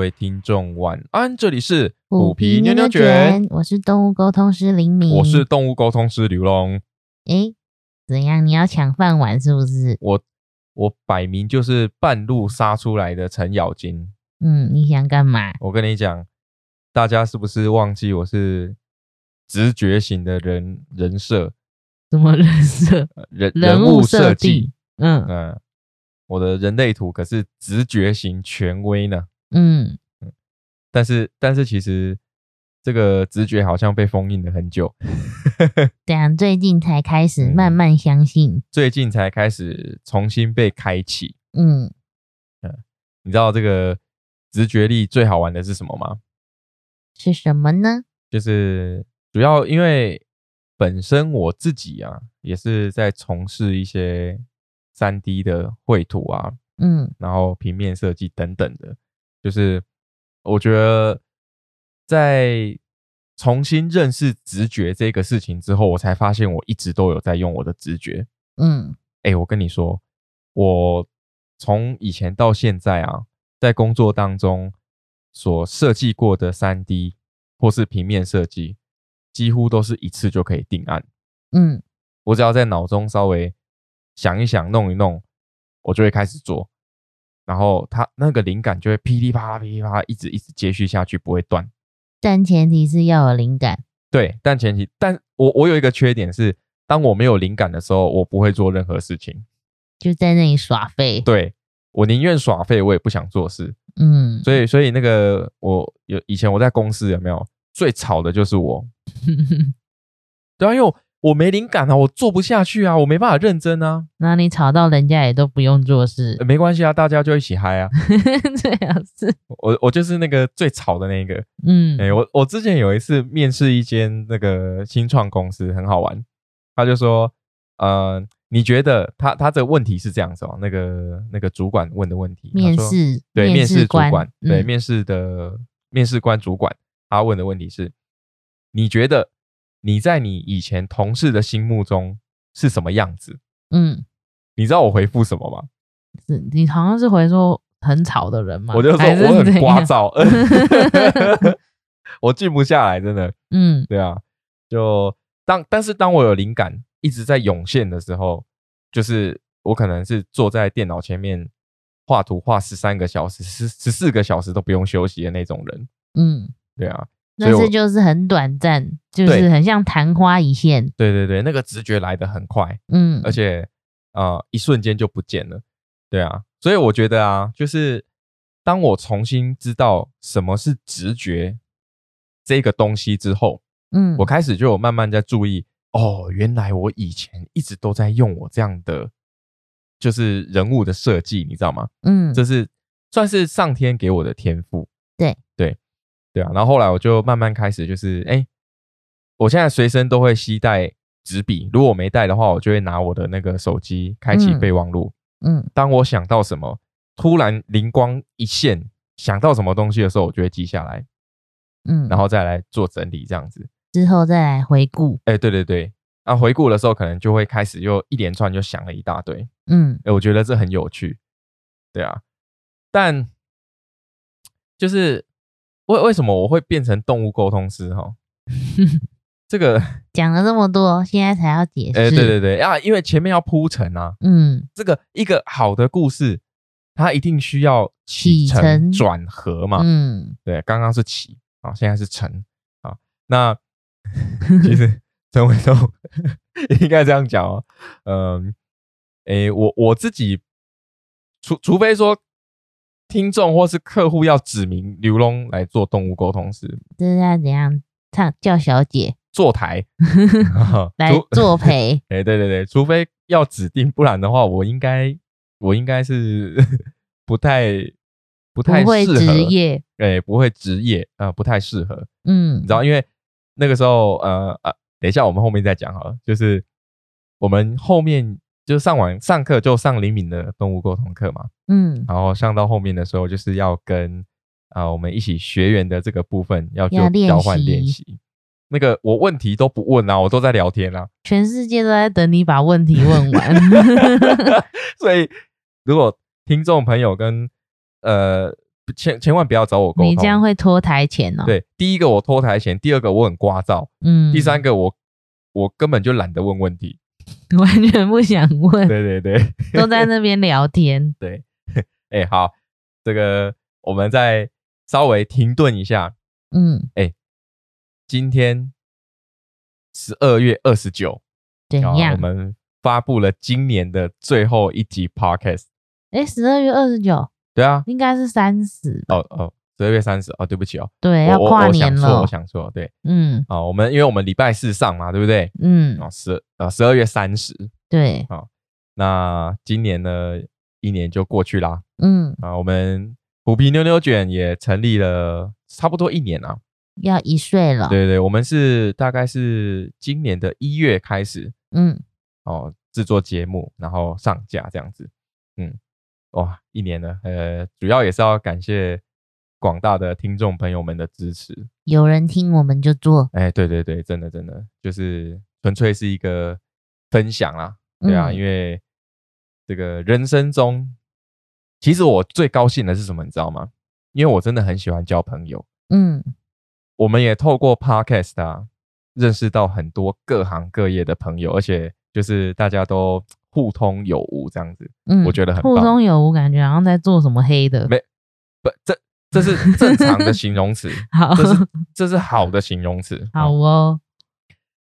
位听众晚安，这里是虎皮牛牛卷，我是动物沟通师林明，我是动物沟通师刘龙。诶，怎样？你要抢饭碗是不是？我我摆明就是半路杀出来的程咬金。嗯，你想干嘛？我跟你讲，大家是不是忘记我是直觉型的人人设？什么人设？人人物设计？嗯嗯。我的人类图可是直觉型权威呢，嗯嗯，但是但是其实这个直觉好像被封印了很久，对啊，最近才开始慢慢相信，最近才开始重新被开启，嗯嗯，你知道这个直觉力最好玩的是什么吗？是什么呢？就是主要因为本身我自己啊，也是在从事一些。三 D 的绘图啊，嗯，然后平面设计等等的，就是我觉得在重新认识直觉这个事情之后，我才发现我一直都有在用我的直觉。嗯，哎，我跟你说，我从以前到现在啊，在工作当中所设计过的三 D 或是平面设计，几乎都是一次就可以定案。嗯，我只要在脑中稍微。想一想，弄一弄，我就会开始做，然后他那个灵感就会噼里啪啦、噼里啪啦，一直一直接续下去，不会断。但前提是要有灵感。对，但前提，但我我有一个缺点是，当我没有灵感的时候，我不会做任何事情，就在那里耍废。对我宁愿耍废，我也不想做事。嗯，所以所以那个我有以前我在公司有没有最吵的就是我？对啊，因为。我没灵感啊，我做不下去啊，我没办法认真啊。那你吵到人家也都不用做事，没关系啊，大家就一起嗨啊。这样子，我我就是那个最吵的那个。嗯，哎，我我之前有一次面试一间那个新创公司，很好玩。他就说，呃，你觉得他他这个问题是这样子哦？那个那个主管问的问题，面试对面试主管对面试的面试官主管，他问的问题是，你觉得？你在你以前同事的心目中是什么样子？嗯，你知道我回复什么吗？是你好像是回说很吵的人吗？我就说我很聒噪 我静不下来，真的。嗯，对啊，就当但是当我有灵感一直在涌现的时候，就是我可能是坐在电脑前面画图画十三个小时、十十四个小时都不用休息的那种人。嗯，对啊。但是就是很短暂，就是很像昙花一现。对对对，那个直觉来的很快，嗯，而且啊，一瞬间就不见了。对啊，所以我觉得啊，就是当我重新知道什么是直觉这个东西之后，嗯，我开始就有慢慢在注意，哦，原来我以前一直都在用我这样的，就是人物的设计，你知道吗？嗯，这是算是上天给我的天赋。对对。对啊，然后后来我就慢慢开始，就是哎，我现在随身都会携带纸笔，如果没带的话，我就会拿我的那个手机开启备忘录。嗯，当我想到什么，突然灵光一现，想到什么东西的时候，我就会记下来。嗯，然后再来做整理，这样子之后再来回顾。哎，对对对，啊，回顾的时候可能就会开始又一连串就想了一大堆。嗯，哎，我觉得这很有趣。对啊，但就是。为为什么我会变成动物沟通师？哈，这个 讲了这么多，现在才要解释。哎，对对对啊，因为前面要铺陈啊。嗯，这个一个好的故事，它一定需要起承转合嘛。嗯，对，刚刚是起啊，现在是承啊。那 其实陈伟东应该这样讲哦。嗯，哎，我我自己，除除非说。听众或是客户要指明刘龙来做动物沟通师，这是要怎样唱叫小姐坐台 来作陪？哎，对对对，除非要指定，不然的话，我应该我应该是 不太不太会职业，哎，不会职业啊，不太适合。嗯，你知道，因为那个时候，呃呃，等一下我们后面再讲哈，就是我们后面。就上完上课就上灵敏的动物沟通课嘛，嗯，然后上到后面的时候，就是要跟啊我们一起学员的这个部分要做交换练习。那个我问题都不问啊，我都在聊天啊，全世界都在等你把问题问完。所以如果听众朋友跟呃千千万不要找我沟通，你这样会拖台前哦。对，第一个我拖台前，第二个我很聒噪，嗯，第三个我我根本就懒得问问题，完全不想问。对对对，都在那边聊天。对，哎，好，这个我们再稍微停顿一下。嗯，哎，今天十二月二十九，怎样？我们发布了今年的最后一集 podcast。哎，十二月二十九。对啊，应该是三十哦哦，十二月三十哦，对不起哦，对，要跨年了，我想错，对，嗯，哦，我们因为我们礼拜四上嘛，对不对？嗯，哦，十呃十二月三十，对，好，那今年呢，一年就过去啦，嗯，啊，我们虎皮妞妞卷也成立了差不多一年了，要一岁了，对对，我们是大概是今年的一月开始，嗯，哦，制作节目，然后上架这样子，嗯。哇，一年了，呃，主要也是要感谢广大的听众朋友们的支持。有人听我们就做，哎，对对对，真的真的就是纯粹是一个分享啦，对啊，因为这个人生中，其实我最高兴的是什么，你知道吗？因为我真的很喜欢交朋友，嗯，我们也透过 Podcast 啊，认识到很多各行各业的朋友，而且就是大家都。互通有无这样子，嗯，我觉得很互通有无，感觉好像在做什么黑的，没不这这是正常的形容词，好，这是这是好的形容词，好哦。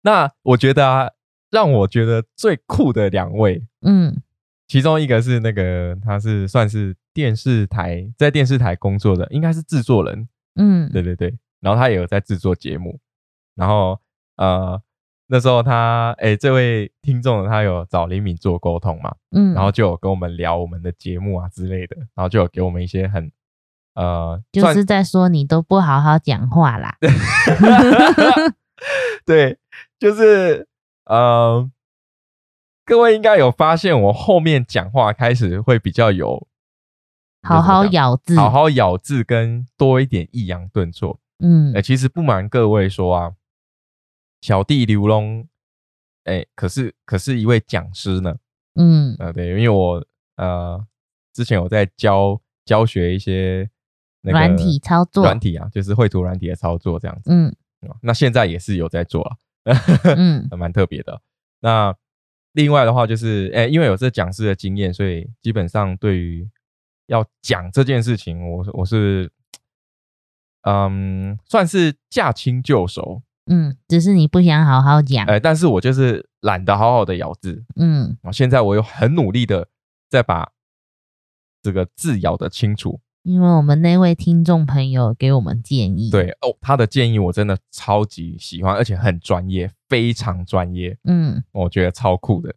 那我觉得啊，让我觉得最酷的两位，嗯，其中一个是那个他是算是电视台在电视台工作的，应该是制作人，嗯，对对对，然后他也有在制作节目，然后呃。那时候他哎，这位听众他有找李敏做沟通嘛，嗯，然后就有跟我们聊我们的节目啊之类的，然后就有给我们一些很呃，就是在说你都不好好讲话啦，对，就是呃，各位应该有发现我后面讲话开始会比较有好好咬字，好好咬字跟多一点抑扬顿挫，嗯，哎，其实不瞒各位说啊。小弟刘龙，哎，可是可是一位讲师呢，嗯，呃，对，因为我呃之前有在教教学一些软体操作，软体啊，就是绘图软体的操作这样子，嗯，那现在也是有在做了，嗯，蛮特别的。那另外的话就是，哎，因为有这讲师的经验，所以基本上对于要讲这件事情，我我是，嗯，算是驾轻就熟。嗯，只是你不想好好讲，哎，但是我就是懒得好好的咬字，嗯，现在我又很努力的在把这个字咬得清楚，因为我们那位听众朋友给我们建议，对哦，他的建议我真的超级喜欢，而且很专业，非常专业，嗯，我觉得超酷的，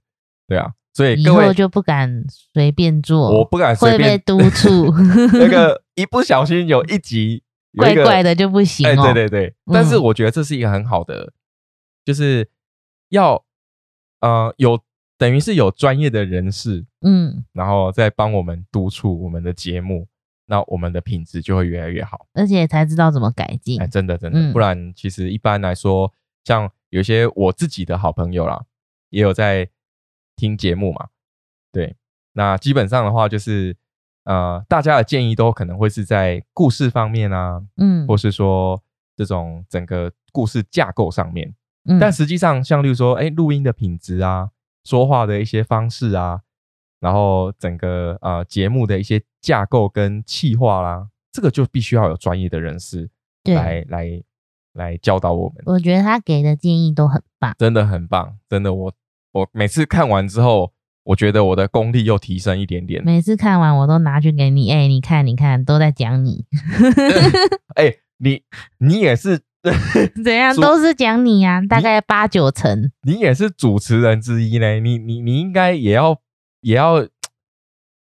对啊，所以各位就不敢随便做，我不敢随便督促，那个一不小心有一集。怪怪的就不行哦。对对对，但是我觉得这是一个很好的，就是要呃有等于是有专业的人士，嗯，然后再帮我们督促我们的节目，那我们的品质就会越来越好，而且才知道怎么改进。哎，真的真的，不然其实一般来说，像有些我自己的好朋友啦，也有在听节目嘛，对，那基本上的话就是。呃，大家的建议都可能会是在故事方面啊，嗯，或是说这种整个故事架构上面，嗯，但实际上像例如说，哎，录音的品质啊，说话的一些方式啊，然后整个呃节目的一些架构跟气划啦，这个就必须要有专业的人士来来来教导我们。我觉得他给的建议都很棒，真的很棒，真的我我每次看完之后。我觉得我的功力又提升一点点。每次看完我都拿去给你，哎，你看，你看，都在讲你。哎，你你也是 怎样？都是讲你啊，大概八九成。你也是主持人之一呢，你你你应该也要也要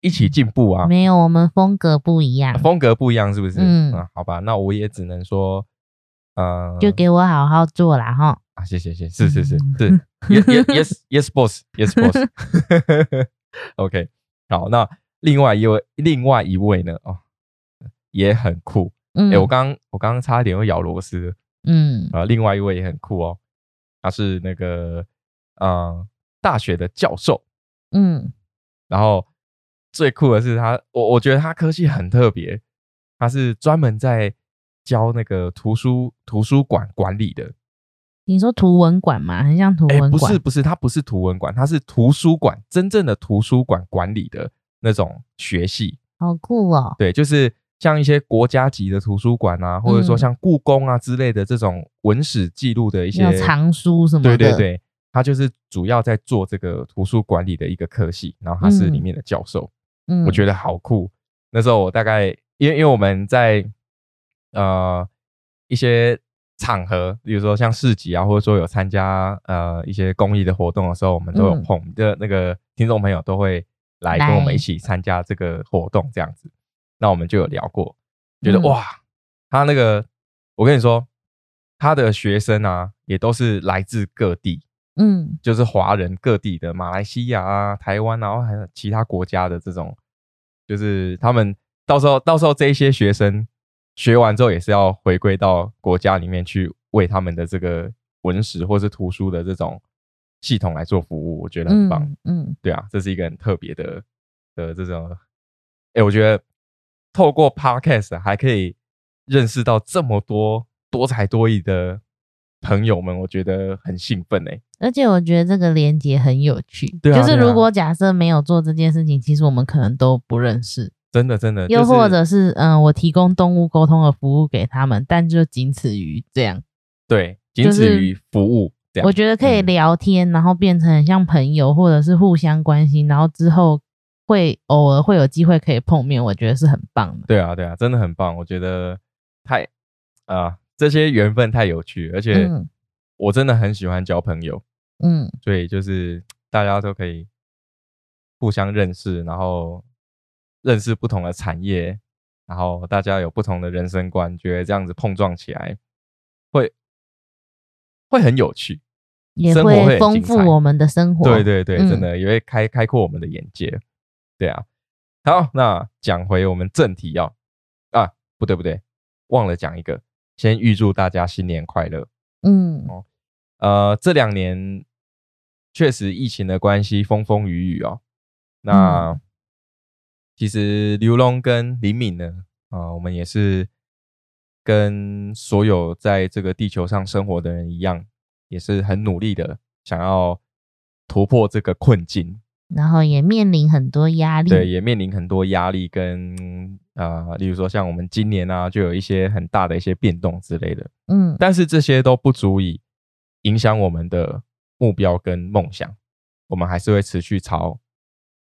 一起进步啊。没有，我们风格不一样，风格不一样是不是？嗯，好吧，那我也只能说，呃，就给我好好做啦哈。啊，谢谢谢，是是是是。Yes, yes, yes, boss. Yes, boss. OK，好，那另外一位，另外一位呢？哦，也很酷。哎，我刚我刚刚差点又咬螺丝。嗯，啊，另外一位也很酷哦，他是那个呃大学的教授。嗯，然后最酷的是他，我我觉得他科系很特别，他是专门在教那个图书图书馆管理的。你说图文馆吗？很像图文馆？不是，不是，它不是图文馆，它是图书馆，真正的图书馆管理的那种学系。好酷哦！对，就是像一些国家级的图书馆啊，或者说像故宫啊之类的这种文史记录的一些藏书什么的。对对对，他就是主要在做这个图书管理的一个科系，然后他是里面的教授。嗯，我觉得好酷。那时候我大概因为因为我们在呃一些。场合，比如说像市集啊，或者说有参加呃一些公益的活动的时候，我们都有碰的那个听众朋友都会来跟我们一起参加这个活动，这样子。那我们就有聊过，觉得哇，他那个我跟你说，他的学生啊，也都是来自各地，嗯，就是华人各地的，马来西亚啊、台湾，然后还有其他国家的这种，就是他们到时候到时候这一些学生。学完之后也是要回归到国家里面去为他们的这个文史或是图书的这种系统来做服务，我觉得很棒。嗯，对啊，这是一个很特别的的这种。哎，我觉得透过 Podcast 还可以认识到这么多多才多艺的朋友们，我觉得很兴奋哎。而且我觉得这个连接很有趣，就是如果假设没有做这件事情，其实我们可能都不认识。真的，真的，又或者是，嗯，我提供动物沟通的服务给他们，但就仅此于这样。对，仅此于服务。我觉得可以聊天，然后变成像朋友，或者是互相关心，然后之后会偶尔会有机会可以碰面，我觉得是很棒的。对啊，对啊，真的很棒。我觉得太啊，这些缘分太有趣，而且我真的很喜欢交朋友。嗯，所以就是大家都可以互相认识，然后。认识不同的产业，然后大家有不同的人生观，觉得这样子碰撞起来会会很有趣，也会丰富我们的生活。对对对，真的也会开开阔我们的眼界。对啊，好，那讲回我们正题要啊，不对不对，忘了讲一个，先预祝大家新年快乐。嗯哦，呃，这两年确实疫情的关系，风风雨雨哦，那。其实刘龙跟林敏呢，啊，我们也是跟所有在这个地球上生活的人一样，也是很努力的想要突破这个困境，然后也面临很多压力，对，也面临很多压力跟啊，例如说像我们今年啊，就有一些很大的一些变动之类的，嗯，但是这些都不足以影响我们的目标跟梦想，我们还是会持续朝。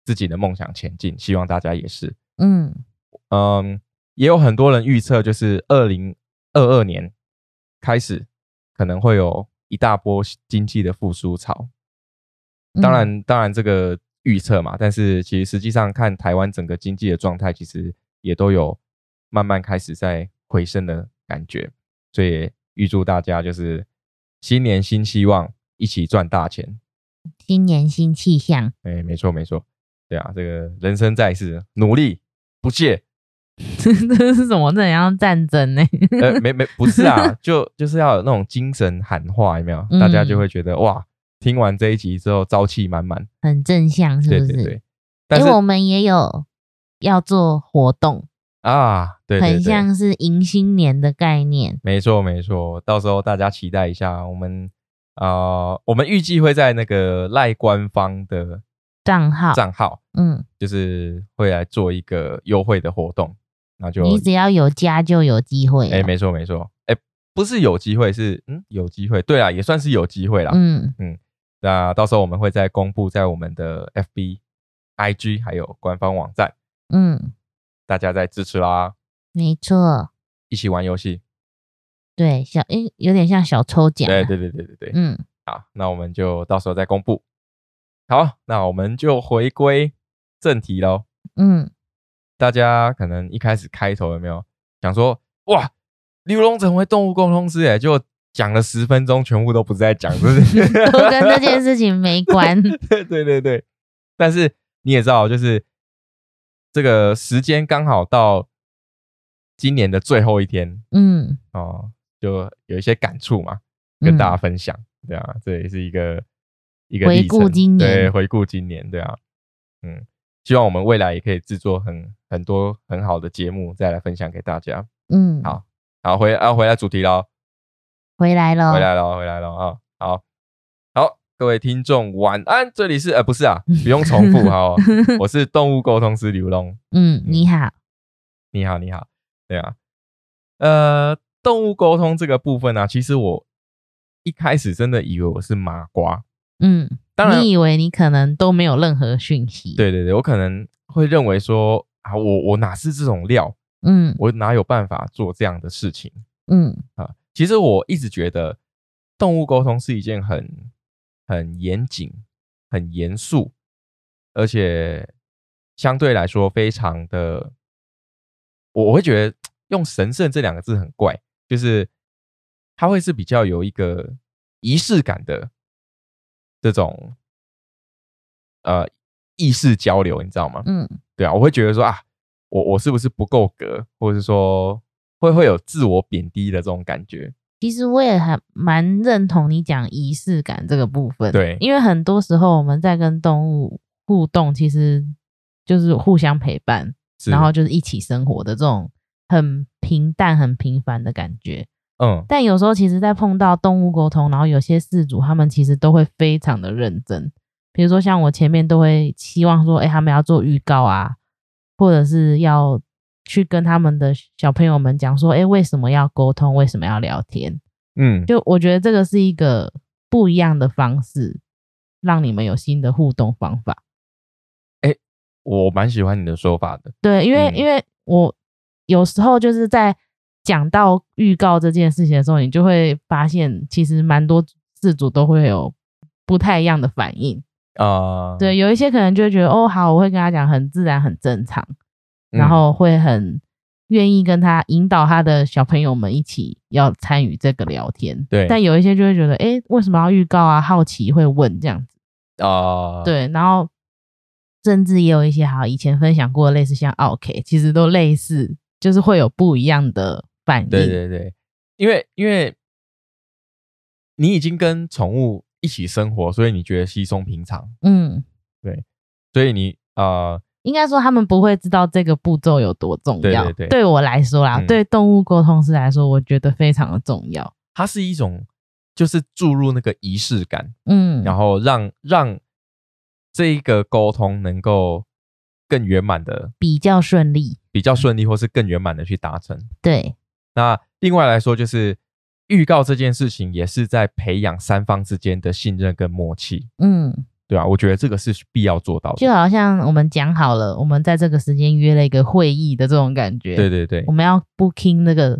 自己的梦想前进，希望大家也是。嗯嗯，也有很多人预测，就是二零二二年开始可能会有一大波经济的复苏潮。当然，当然这个预测嘛，但是其实实际上看台湾整个经济的状态，其实也都有慢慢开始在回升的感觉。所以预祝大家就是新年新希望，一起赚大钱。新年新气象。哎，没错没错。对啊，这个人生在世，努力不懈，这是什么？这像战争呢？呃，没没不是啊，就就是要有那种精神喊话，有没有？大家就会觉得哇，听完这一集之后朝气满满，很正向，是不是？对对对。因为我们也有要做活动啊，对，很像是迎新年的概念。没错没错，到时候大家期待一下，我们啊，我们预计会在那个赖官方的。账号账号，嗯，就是会来做一个优惠的活动，那就你只要有加就有机会。哎，没错没错，哎，不是有机会，是嗯有机会。对啊，也算是有机会啦。嗯嗯，那到时候我们会再公布在我们的 FB、IG 还有官方网站。嗯，大家再支持啦。没错，一起玩游戏。对，小诶，有点像小抽奖。对对对对对对。嗯，好，那我们就到时候再公布。好，那我们就回归正题喽。嗯，大家可能一开始开头有没有想说，哇，刘龙成为动物沟通师，哎，就讲了十分钟，全部都不是在讲，是不是？都跟这件事情没关。对对对对，但是你也知道，就是这个时间刚好到今年的最后一天，嗯，哦，就有一些感触嘛，跟大家分享。对啊，这也是一个。一个回顾今年，对，回顾今年，对啊，嗯，希望我们未来也可以制作很很多很好的节目，再来分享给大家。嗯，好，好回啊回来主题喽，回来了，回来了，回来了啊！好，好，各位听众晚安，这里是呃不是啊，不用重复哈，我是动物沟通师刘龙。嗯，你好，你好，你好，对啊，呃，动物沟通这个部分呢，其实我一开始真的以为我是麻瓜。嗯，当然，你以为你可能都没有任何讯息？对对对，我可能会认为说啊，我我哪是这种料？嗯，我哪有办法做这样的事情？嗯啊，其实我一直觉得动物沟通是一件很很严谨、很严肃，而且相对来说非常的，我我会觉得用神圣这两个字很怪，就是它会是比较有一个仪式感的这种呃意识交流，你知道吗？嗯，对啊，我会觉得说啊。我我是不是不够格，或者是说会会有自我贬低的这种感觉？其实我也还蛮认同你讲仪式感这个部分。对，因为很多时候我们在跟动物互动，其实就是互相陪伴，然后就是一起生活的这种很平淡、很平凡的感觉。嗯。但有时候，其实，在碰到动物沟通，然后有些事主他们其实都会非常的认真，比如说像我前面都会期望说，哎，他们要做预告啊。或者是要去跟他们的小朋友们讲说，哎，为什么要沟通？为什么要聊天？嗯，就我觉得这个是一个不一样的方式，让你们有新的互动方法。哎，我蛮喜欢你的说法的。对，因为因为我有时候就是在讲到预告这件事情的时候，你就会发现，其实蛮多自主都会有不太一样的反应。啊，对，有一些可能就会觉得哦，好，我会跟他讲，很自然，很正常，然后会很愿意跟他引导他的小朋友们一起要参与这个聊天。对，但有一些就会觉得，哎，为什么要预告啊？好奇会问这样子。啊，对，然后甚至也有一些好以前分享过类似像 OK，其实都类似，就是会有不一样的反应。对对对，因为因为你已经跟宠物。一起生活，所以你觉得稀松平常？嗯，对，所以你呃，应该说他们不会知道这个步骤有多重要。对对对，对我来说啦，对动物沟通师来说，我觉得非常的重要。它是一种就是注入那个仪式感，嗯，然后让让这一个沟通能够更圆满的，比较顺利，比较顺利，或是更圆满的去达成。对，那另外来说就是。预告这件事情也是在培养三方之间的信任跟默契，嗯，对啊，我觉得这个是必要做到的。就好像我们讲好了，我们在这个时间约了一个会议的这种感觉。对对对，我们要 booking 那个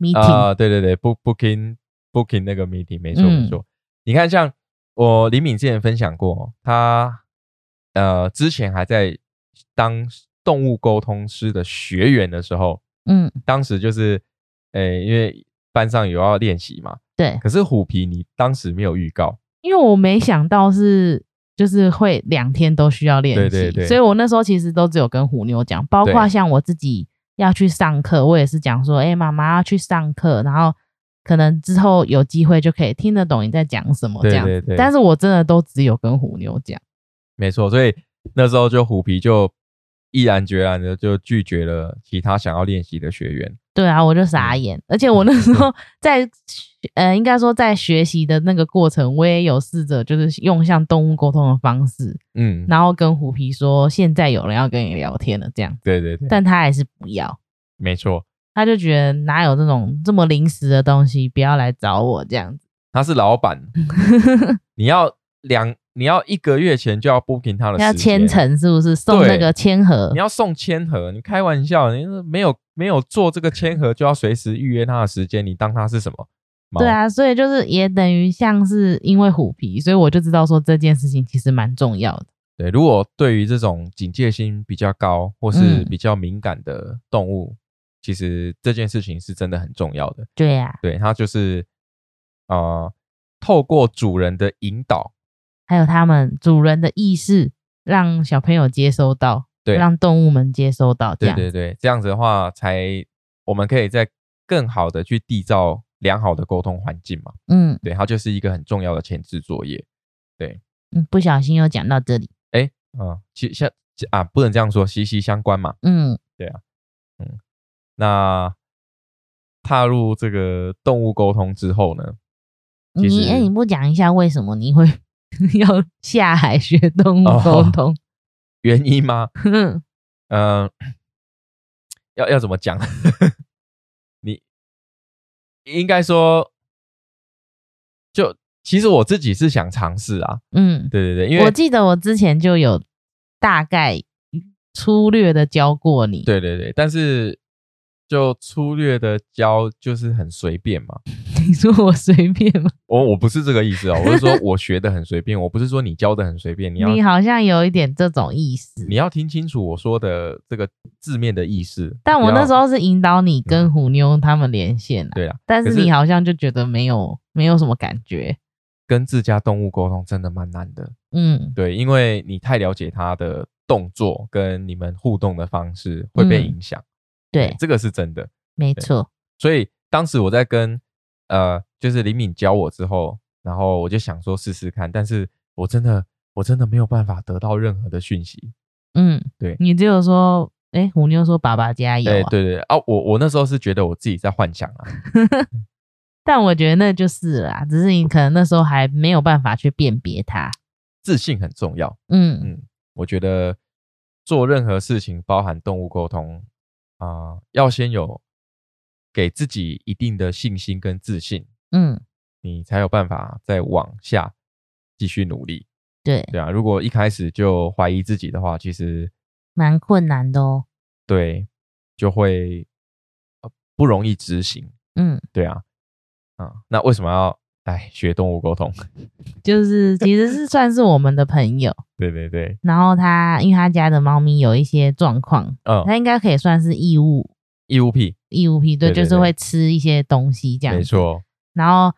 meeting 啊，对对对，book booking booking 那个 meeting，没错没错。你看，像我李敏之前分享过，他呃之前还在当动物沟通师的学员的时候，嗯，当时就是诶，因为。班上有要练习嘛？对。可是虎皮，你当时没有预告，因为我没想到是就是会两天都需要练习，对对对。所以我那时候其实都只有跟虎妞讲，包括像我自己要去上课，我也是讲说，哎，妈妈要去上课，然后可能之后有机会就可以听得懂你在讲什么这样子。但是我真的都只有跟虎妞讲。没错，所以那时候就虎皮就毅然决然的就拒绝了其他想要练习的学员。对啊，我就傻眼，而且我那时候在，呃，应该说在学习的那个过程，我也有试着就是用像动物沟通的方式，嗯，然后跟虎皮说现在有人要跟你聊天了，这样，对对对，但他还是不要，没错，他就觉得哪有这种这么临时的东西，不要来找我这样子，他是老板，你要两。你要一个月前就要 booking 他的，要千层是不是送那个签盒？你要送签盒？你开玩笑？你没有没有做这个签盒就要随时预约他的时间？你当他是什么？对啊，所以就是也等于像是因为虎皮，所以我就知道说这件事情其实蛮重要的。对，如果对于这种警戒心比较高或是比较敏感的动物，其实这件事情是真的很重要的。对呀，对，它就是啊，透过主人的引导。还有他们主人的意识，让小朋友接收到，对，让动物们接收到，对对对，这样子的话，才我们可以在更好的去缔造良好的沟通环境嘛。嗯，对，它就是一个很重要的前置作业。对，嗯，不小心又讲到这里，哎，啊，其实啊，不能这样说，息息相关嘛。嗯，对啊，嗯，那踏入这个动物沟通之后呢？你哎，你不讲一下为什么你会 要下海学动物沟通？原因吗？嗯，要要怎么讲？你应该说，就其实我自己是想尝试啊。嗯，对对对，因为我记得我之前就有大概粗略的教过你。对对对，但是。就粗略的教，就是很随便嘛。你说我随便吗？我我不是这个意思哦，我是说 我学的很随便，我不是说你教的很随便。你要你好像有一点这种意思。你要听清楚我说的这个字面的意思。但我那时候是引导你跟虎妞他们连线啊。对啊。但是你好像就觉得没有没有什么感觉。跟自家动物沟通真的蛮难的。嗯，对，因为你太了解它的动作跟你们互动的方式会被影响。对，这个是真的。没错，所以当时我在跟呃，就是李敏教我之后，然后我就想说试试看，但是我真的我真的没有办法得到任何的讯息。嗯，对，你只有说，哎，虎妞说爸爸加油。对对对啊，我我那时候是觉得我自己在幻想啊，但我觉得那就是啦，只是你可能那时候还没有办法去辨别它。自信很重要。嗯嗯，我觉得做任何事情，包含动物沟通啊，要先有。给自己一定的信心跟自信，嗯，你才有办法再往下继续努力。对对啊，如果一开始就怀疑自己的话，其实蛮困难的哦。对，就会不容易执行。嗯，对啊，啊，那为什么要来学动物沟通？就是其实是算是我们的朋友。对对对。然后他因为他家的猫咪有一些状况，嗯，他应该可以算是异物，异物癖，异物癖，对，就是会吃一些东西这样，没错。然后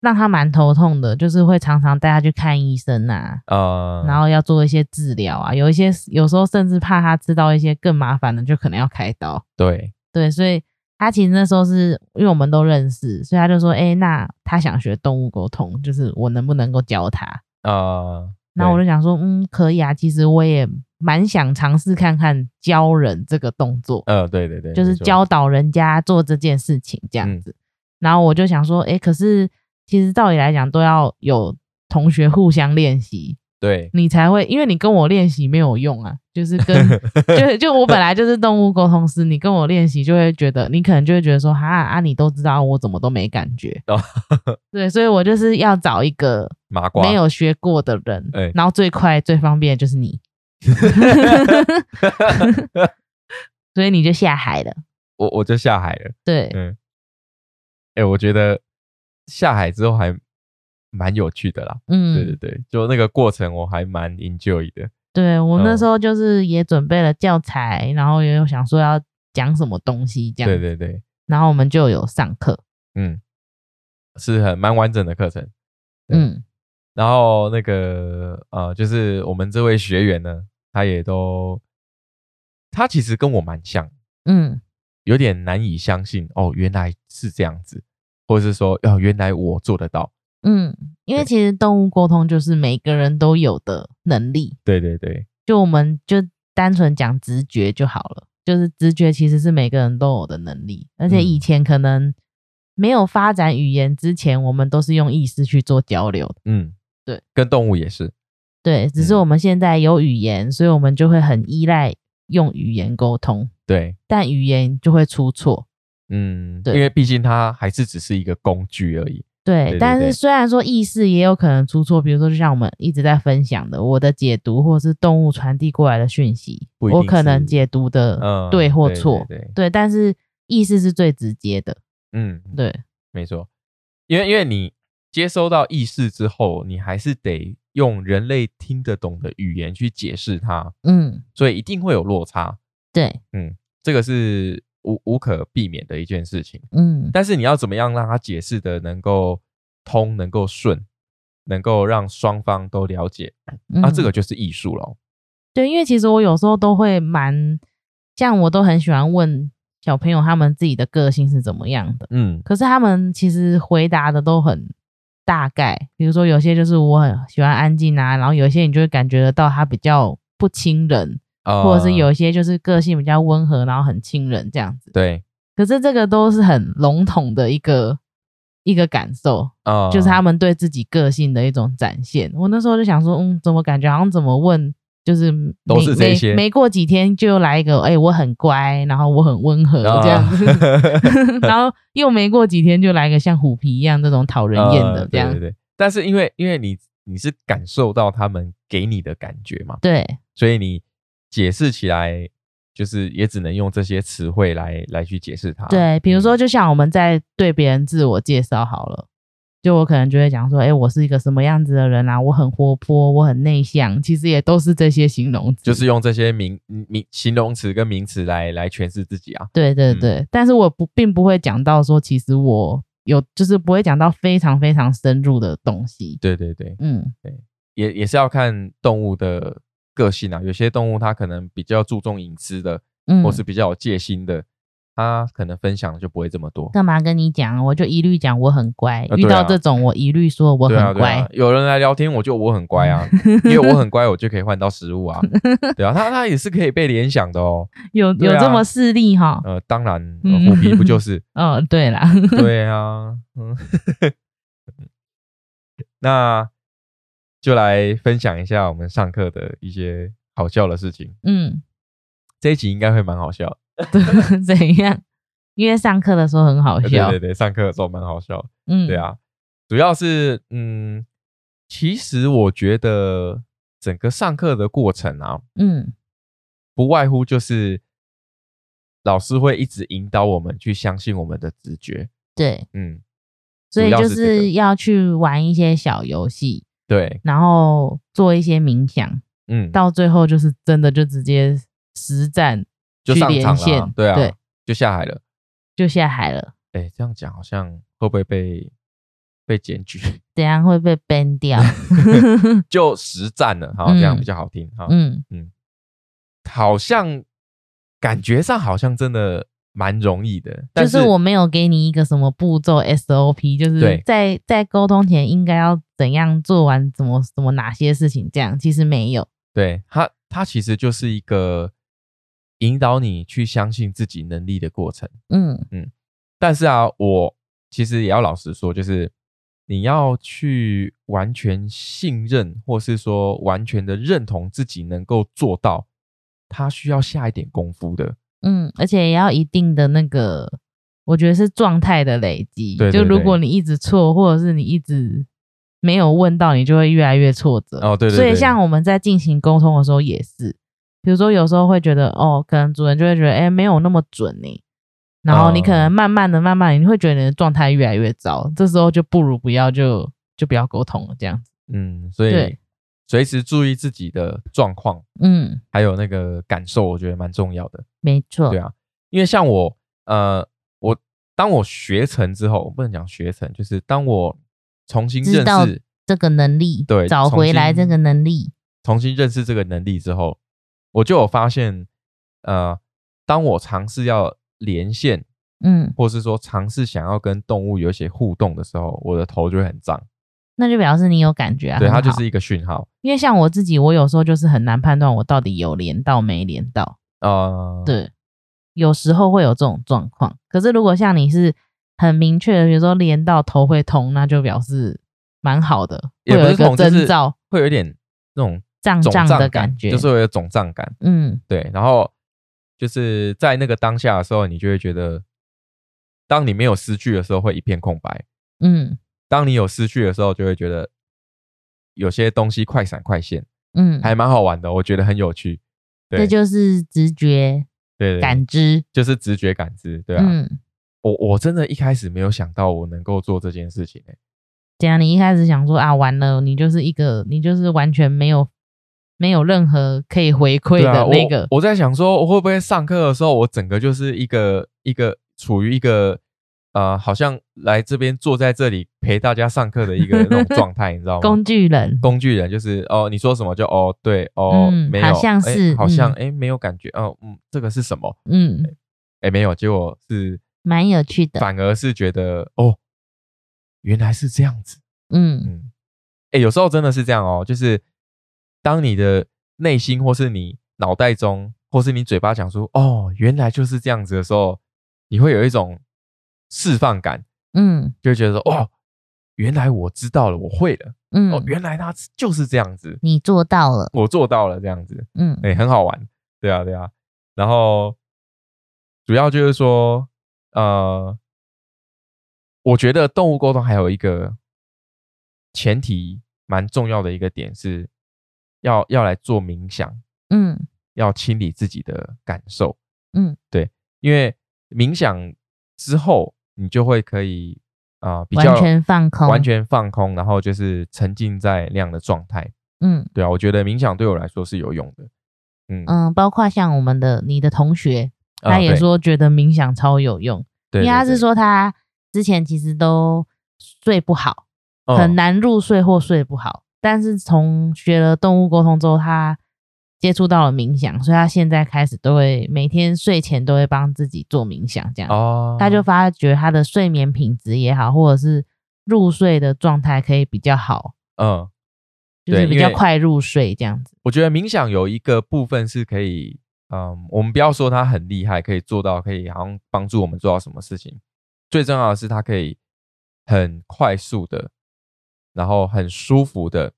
让他蛮头痛的，就是会常常带他去看医生啊，呃，然后要做一些治疗啊，有一些有时候甚至怕他知道一些更麻烦的，就可能要开刀。对对，所以他其实那时候是因为我们都认识，所以他就说，哎，那他想学动物沟通，就是我能不能够教他？啊，那我就想说，嗯，可以啊，其实我也。蛮想尝试看看教人这个动作，呃，对对对，就是教导人家做这件事情这样子。然后我就想说，哎，可是其实道理来讲，都要有同学互相练习，对你才会，因为你跟我练习没有用啊。就是跟就 就我本来就是动物沟通师，你跟我练习就会觉得，你可能就会觉得说，哈啊，你都知道，我怎么都没感觉。对，所以我就是要找一个麻瓜没有学过的人，然后最快最方便的就是你。所以你就下海了，我我就下海了。对，嗯，哎，我觉得下海之后还蛮有趣的啦。嗯，对对对，就那个过程我还蛮 enjoy 的。对我那时候就是也准备了教材，然后也有想说要讲什么东西这样。对对对，然后我们就有上课，嗯，是很蛮完整的课程。嗯。然后那个呃，就是我们这位学员呢，他也都，他其实跟我蛮像，嗯，有点难以相信哦，原来是这样子，或者是说，哦，原来我做得到，嗯，因为其实动物沟通就是每个人都有的能力，对对对，就我们就单纯讲直觉就好了，就是直觉其实是每个人都有的能力，而且以前可能没有发展语言之前，我们都是用意识去做交流的，嗯。对，跟动物也是，对，只是我们现在有语言，所以我们就会很依赖用语言沟通。对，但语言就会出错。嗯，对，因为毕竟它还是只是一个工具而已。对，但是虽然说意识也有可能出错，比如说就像我们一直在分享的，我的解读或是动物传递过来的讯息，我可能解读的对或错，对，但是意识是最直接的。嗯，对，没错，因为因为你。接收到意识之后，你还是得用人类听得懂的语言去解释它，嗯，所以一定会有落差，对，嗯，这个是无无可避免的一件事情，嗯，但是你要怎么样让他解释的能够通，能够顺，能够让双方都了解，那这个就是艺术了，对，因为其实我有时候都会蛮，像我都很喜欢问小朋友他们自己的个性是怎么样的，嗯，可是他们其实回答的都很。大概，比如说有些就是我很喜欢安静啊，然后有一些你就会感觉得到他比较不亲人，或者是有一些就是个性比较温和，然后很亲人这样子。对。可是这个都是很笼统的一个一个感受，就是他们对自己个性的一种展现。我那时候就想说，嗯，怎么感觉好像怎么问，就是都是这些。没过几天就来一个，哎，我很乖，然后我很温和这样子，然后又没过几天就来个像虎皮一样这种讨人厌的这样。对对对。但是因为因为你你是感受到他们给你的感觉嘛，对，所以你解释起来。就是也只能用这些词汇来来去解释它。对，比如说，就像我们在对别人自我介绍好了，就我可能就会讲说，哎，我是一个什么样子的人啊？我很活泼，我很内向，其实也都是这些形容词。就是用这些名名形容词跟名词来来诠释自己啊。对对对，但是我不并不会讲到说，其实我有就是不会讲到非常非常深入的东西。对对对，嗯，对，也也是要看动物的。个性啊，有些动物它可能比较注重隐私的，嗯，或是比较有戒心的，它可能分享就不会这么多。干嘛跟你讲？我就一律讲我很乖。遇到这种，我一律说我很乖。有人来聊天，我就我很乖啊，因为我很乖，我就可以换到食物啊。对啊，它它也是可以被联想的哦。有有这么势力哈？呃，当然，虎皮不就是？哦，对啦，对啊，嗯，那。就来分享一下我们上课的一些好笑的事情。嗯，这一集应该会蛮好笑。怎样？因为上课的时候很好笑。对对对，上课的时候蛮好笑。嗯，对啊，主要是嗯，其实我觉得整个上课的过程啊，嗯，不外乎就是老师会一直引导我们去相信我们的直觉。对，嗯，所以就是要去玩一些小游戏。对，然后做一些冥想，嗯，到最后就是真的就直接实战就上场了，对啊，对就下海了，就下海了。哎，这样讲好像会不会被被检举？等下会被 ban 掉？就实战了，好，这样比较好听哈。嗯嗯，好像感觉上好像真的。蛮容易的，就是我没有给你一个什么步骤 SOP，就是在在沟通前应该要怎样做完，怎么怎么哪些事情这样，其实没有。对他，他其实就是一个引导你去相信自己能力的过程。嗯嗯，但是啊，我其实也要老实说，就是你要去完全信任，或是说完全的认同自己能够做到，他需要下一点功夫的。嗯，而且也要一定的那个，我觉得是状态的累积。对，就如果你一直错，或者是你一直没有问到，你就会越来越挫折。哦，对对。所以像我们在进行沟通的时候也是，比如说有时候会觉得，哦，可能主人就会觉得，哎，没有那么准呢。然后你可能慢慢的、慢慢，你会觉得你的状态越来越糟。这时候就不如不要，就就不要沟通了，这样子。嗯，所以随时注意自己的状况，嗯，还有那个感受，我觉得蛮重要的。没错，对啊，因为像我，呃，我当我学成之后，我不能讲学成，就是当我重新认识这个能力，对，找回来这个能力，重新认识这个能力之后，我就有发现，呃，当我尝试要连线，嗯，或是说尝试想要跟动物有一些互动的时候，我的头就会很胀，那就表示你有感觉啊，对，它就是一个讯号。因为像我自己，我有时候就是很难判断我到底有连到没连到。啊，对，有时候会有这种状况。可是如果像你是很明确的，比如说连到头会痛，那就表示蛮好的，会有一个征兆，会有一点那种胀胀的感觉，就是会有肿胀感。嗯，对。然后就是在那个当下的时候，你就会觉得，当你没有失去的时候，会一片空白。嗯，当你有失去的时候，就会觉得有些东西快闪快现。嗯，还蛮好玩的，我觉得很有趣。这就是直觉，对感知，就是直觉感知，对啊。嗯，我我真的一开始没有想到我能够做这件事情诶。这样，你一开始想说啊，完了，你就是一个，你就是完全没有没有任何可以回馈的那个。我在想说，我会不会上课的时候，我整个就是一个一个处于一个。呃，好像来这边坐在这里陪大家上课的一个那种状态，你知道吗？工具人，工具人就是哦，你说什么就哦，对哦，没有，好像是，好像哎，没有感觉哦，嗯，这个是什么？嗯，哎，没有，结果是蛮有趣的，反而是觉得哦，原来是这样子，嗯。嗯，哎，有时候真的是这样哦，就是当你的内心或是你脑袋中或是你嘴巴讲出哦，原来就是这样子的时候，你会有一种释放感，嗯，就觉得说哇，原来我知道了，我会了，嗯，哦，原来他就是这样子，你做到了，我做到了，这样子，嗯，哎，很好玩，对啊，对啊，然后主要就是说，呃，我觉得动物沟通还有一个前提蛮重要的一个点是。要要来做冥想，嗯，要清理自己的感受，嗯，对，因为冥想之后，你就会可以啊，比较完全放空，完全放空，然后就是沉浸在那样的状态，嗯，对啊，我觉得冥想对我来说是有用的，嗯嗯，包括像我们的你的同学，他也说觉得冥想超有用，因为他是说他之前其实都睡不好，很难入睡或睡不好。但是从学了动物沟通之后，他接触到了冥想，所以他现在开始都会每天睡前都会帮自己做冥想，这样哦，他就发觉他的睡眠品质也好，或者是入睡的状态可以比较好，嗯，就是比较快入睡这样子。我觉得冥想有一个部分是可以，嗯，我们不要说它很厉害，可以做到，可以好像帮助我们做到什么事情。最重要的是，它可以很快速的。然后很舒服的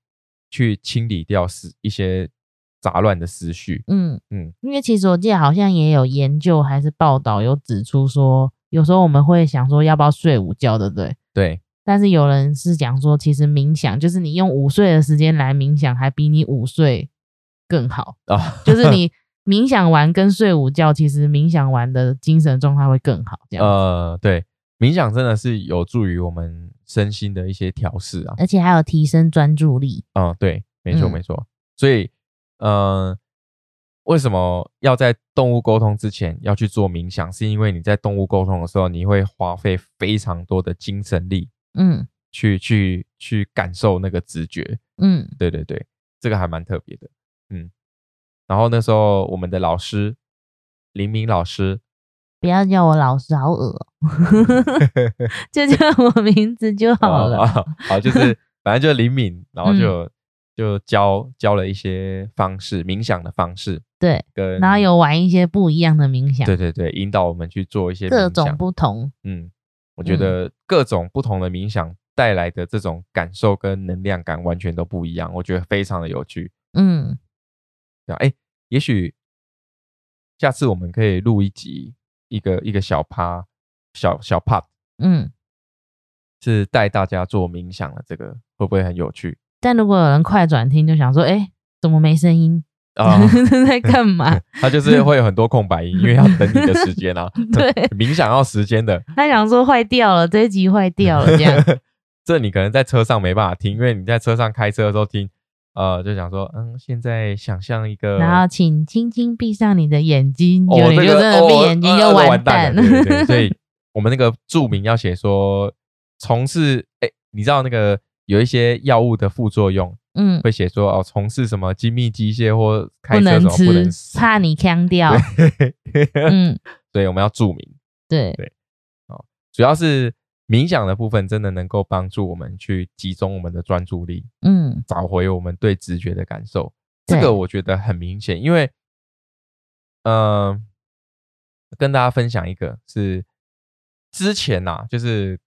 去清理掉是一些杂乱的思绪。嗯嗯，因为其实我记得好像也有研究还是报道有指出说，有时候我们会想说要不要睡午觉，对不对？对。但是有人是讲说，其实冥想就是你用午睡的时间来冥想，还比你午睡更好啊。就是你冥想完跟睡午觉，其实冥想完的精神状态会更好。这样。呃，对。冥想真的是有助于我们身心的一些调试啊，而且还有提升专注力。嗯，对，没错没错。所以，呃，为什么要在动物沟通之前要去做冥想？是因为你在动物沟通的时候，你会花费非常多的精神力，嗯，去去去感受那个直觉。嗯，对对对，这个还蛮特别的。嗯，然后那时候我们的老师林明老师。不要叫我老师，好恶，就叫我名字就好了。好，就是反正就灵敏，然后就就教教了一些方式，冥想的方式。对，跟然后有玩一些不一样的冥想。对对对，引导我们去做一些各种不同。嗯，我觉得各种不同的冥想带来的这种感受跟能量感完全都不一样，我觉得非常的有趣。嗯，对哎，也许下次我们可以录一集。一个一个小趴，小小 part，嗯，是带大家做冥想的，这个会不会很有趣？但如果有人快转听，就想说，哎，怎么没声音啊？在干嘛？他就是会有很多空白音，因为要等你的时间啊。对，冥想要时间的。他想说坏掉了，这一集坏掉了，这样。这你可能在车上没办法听，因为你在车上开车的时候听。呃，就想说，嗯，现在想象一个，然后请轻轻闭上你的眼睛，有你就真的闭眼睛就完蛋了。所以，我们那个注明要写说，从事，哎，你知道那个有一些药物的副作用，嗯，会写说哦，从事什么精密机械或开车什么不能吃，怕你腔掉。嗯，所以我们要注明。对对，哦，主要是。冥想的部分真的能够帮助我们去集中我们的专注力，嗯，找回我们对直觉的感受。这个我觉得很明显，因为，嗯，跟大家分享一个，是之前呐，就是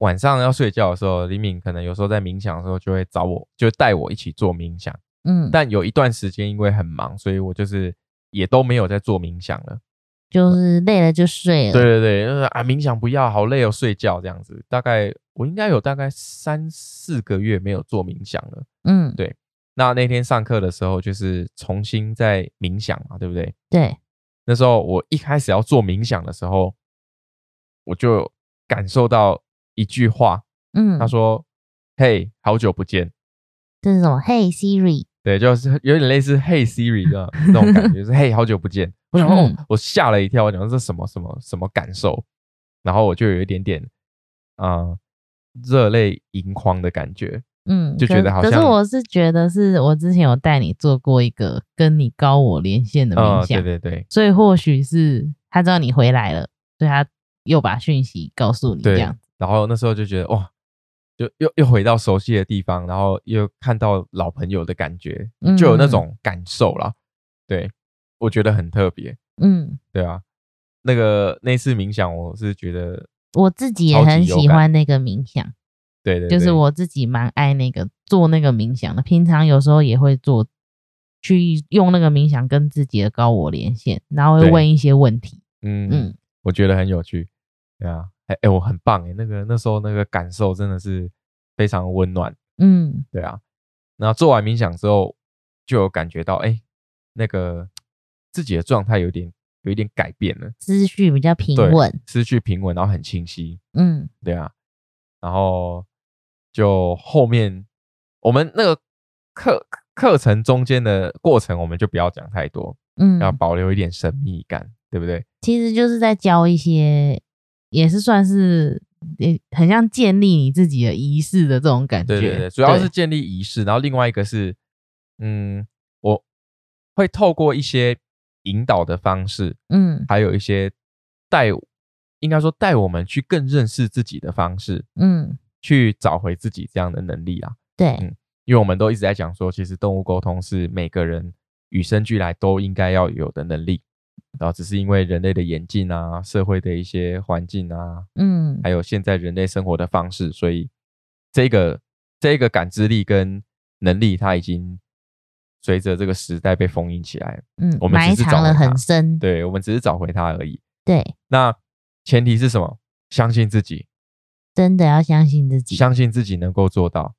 晚上要睡觉的时候，李敏可能有时候在冥想的时候就会找我，就带我一起做冥想，嗯，但有一段时间因为很忙，所以我就是也都没有在做冥想了。就是累了就睡了。对对对，就是啊，冥想不要，好累哦，睡觉这样子。大概我应该有大概三四个月没有做冥想了。嗯，对。那那天上课的时候，就是重新在冥想嘛，对不对？对。那时候我一开始要做冥想的时候，我就感受到一句话，嗯，他说：“嘿，好久不见。”这是什么？Hey Siri。对，就是有点类似 “Hey Siri” 的那种感觉，是“嘿，好久不见”。我想哦，我吓了一跳，我讲这是什么什么什么感受？然后我就有一点点啊，热泪盈眶的感觉。嗯，就觉得好像。可是我是觉得，是我之前有带你做过一个跟你高我连线的冥想，对对对。所以或许是他知道你回来了，所以他又把讯息告诉你这样。然后那时候就觉得哇，就又又回到熟悉的地方，然后又看到老朋友的感觉，就有那种感受了。对，我觉得很特别。嗯，对啊，那个那次冥想，我是觉得我自己也很喜欢那个冥想。对对，就是我自己蛮爱那个做那个冥想的，平常有时候也会做，去用那个冥想跟自己的高我连线，然后会问一些问题。嗯嗯，我觉得很有趣。对啊。哎哎，我很棒哎，那个那时候那个感受真的是非常温暖，嗯，对啊。然后做完冥想之后，就有感觉到哎，那个自己的状态有点有一点改变了，思绪比较平稳，思绪平稳，然后很清晰，嗯，对啊。然后就后面我们那个课课程中间的过程，我们就不要讲太多，嗯，要保留一点神秘感，对不对？其实就是在教一些。也是算是，也很像建立你自己的仪式的这种感觉。对对对，主要是建立仪式，然后另外一个是，嗯，我会透过一些引导的方式，嗯，还有一些带，应该说带我们去更认识自己的方式，嗯，去找回自己这样的能力啊。对，嗯，因为我们都一直在讲说，其实动物沟通是每个人与生俱来都应该要有的能力。然后只是因为人类的演进啊，社会的一些环境啊，嗯，还有现在人类生活的方式，所以这个这个感知力跟能力，它已经随着这个时代被封印起来。嗯，我们埋藏了很深。对，我们只是找回它而已。对，那前提是什么？相信自己，真的要相信自己，相信自己能够做到。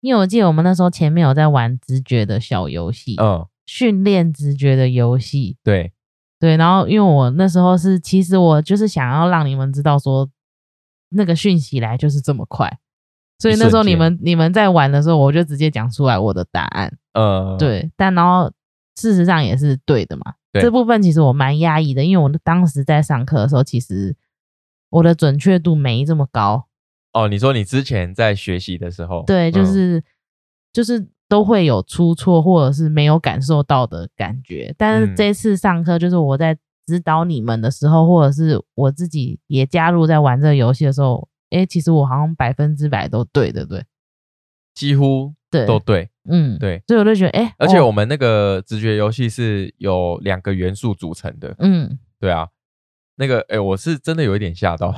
因为我记得我们那时候前面有在玩直觉的小游戏，嗯，训练直觉的游戏，对。对，然后因为我那时候是，其实我就是想要让你们知道说，那个讯息来就是这么快，所以那时候你们你们在玩的时候，我就直接讲出来我的答案。呃，对，但然后事实上也是对的嘛。这部分其实我蛮压抑的，因为我当时在上课的时候，其实我的准确度没这么高。哦，你说你之前在学习的时候，对，就是就是。都会有出错或者是没有感受到的感觉，但是这次上课就是我在指导你们的时候，或者是我自己也加入在玩这个游戏的时候，哎，其实我好像百分之百都对的，对，几乎对都对，嗯，对，所以我就觉得，哎，而且我们那个直觉游戏是有两个元素组成的，嗯，对啊，那个，哎，我是真的有一点吓到。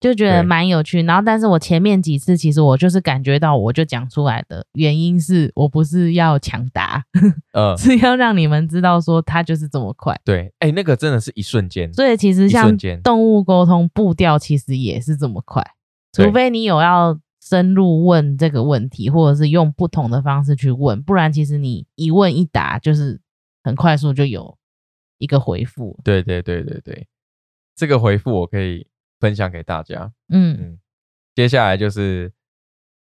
就觉得蛮有趣，然后但是我前面几次其实我就是感觉到我就讲出来的原因是我不是要抢答，呃，是要让你们知道说它就是这么快。对，哎，那个真的是一瞬间。所以其实像动物沟通步调其实也是这么快，除非你有要深入问这个问题，或者是用不同的方式去问，不然其实你一问一答就是很快速就有一个回复。对对对对对，这个回复我可以。分享给大家，嗯嗯，接下来就是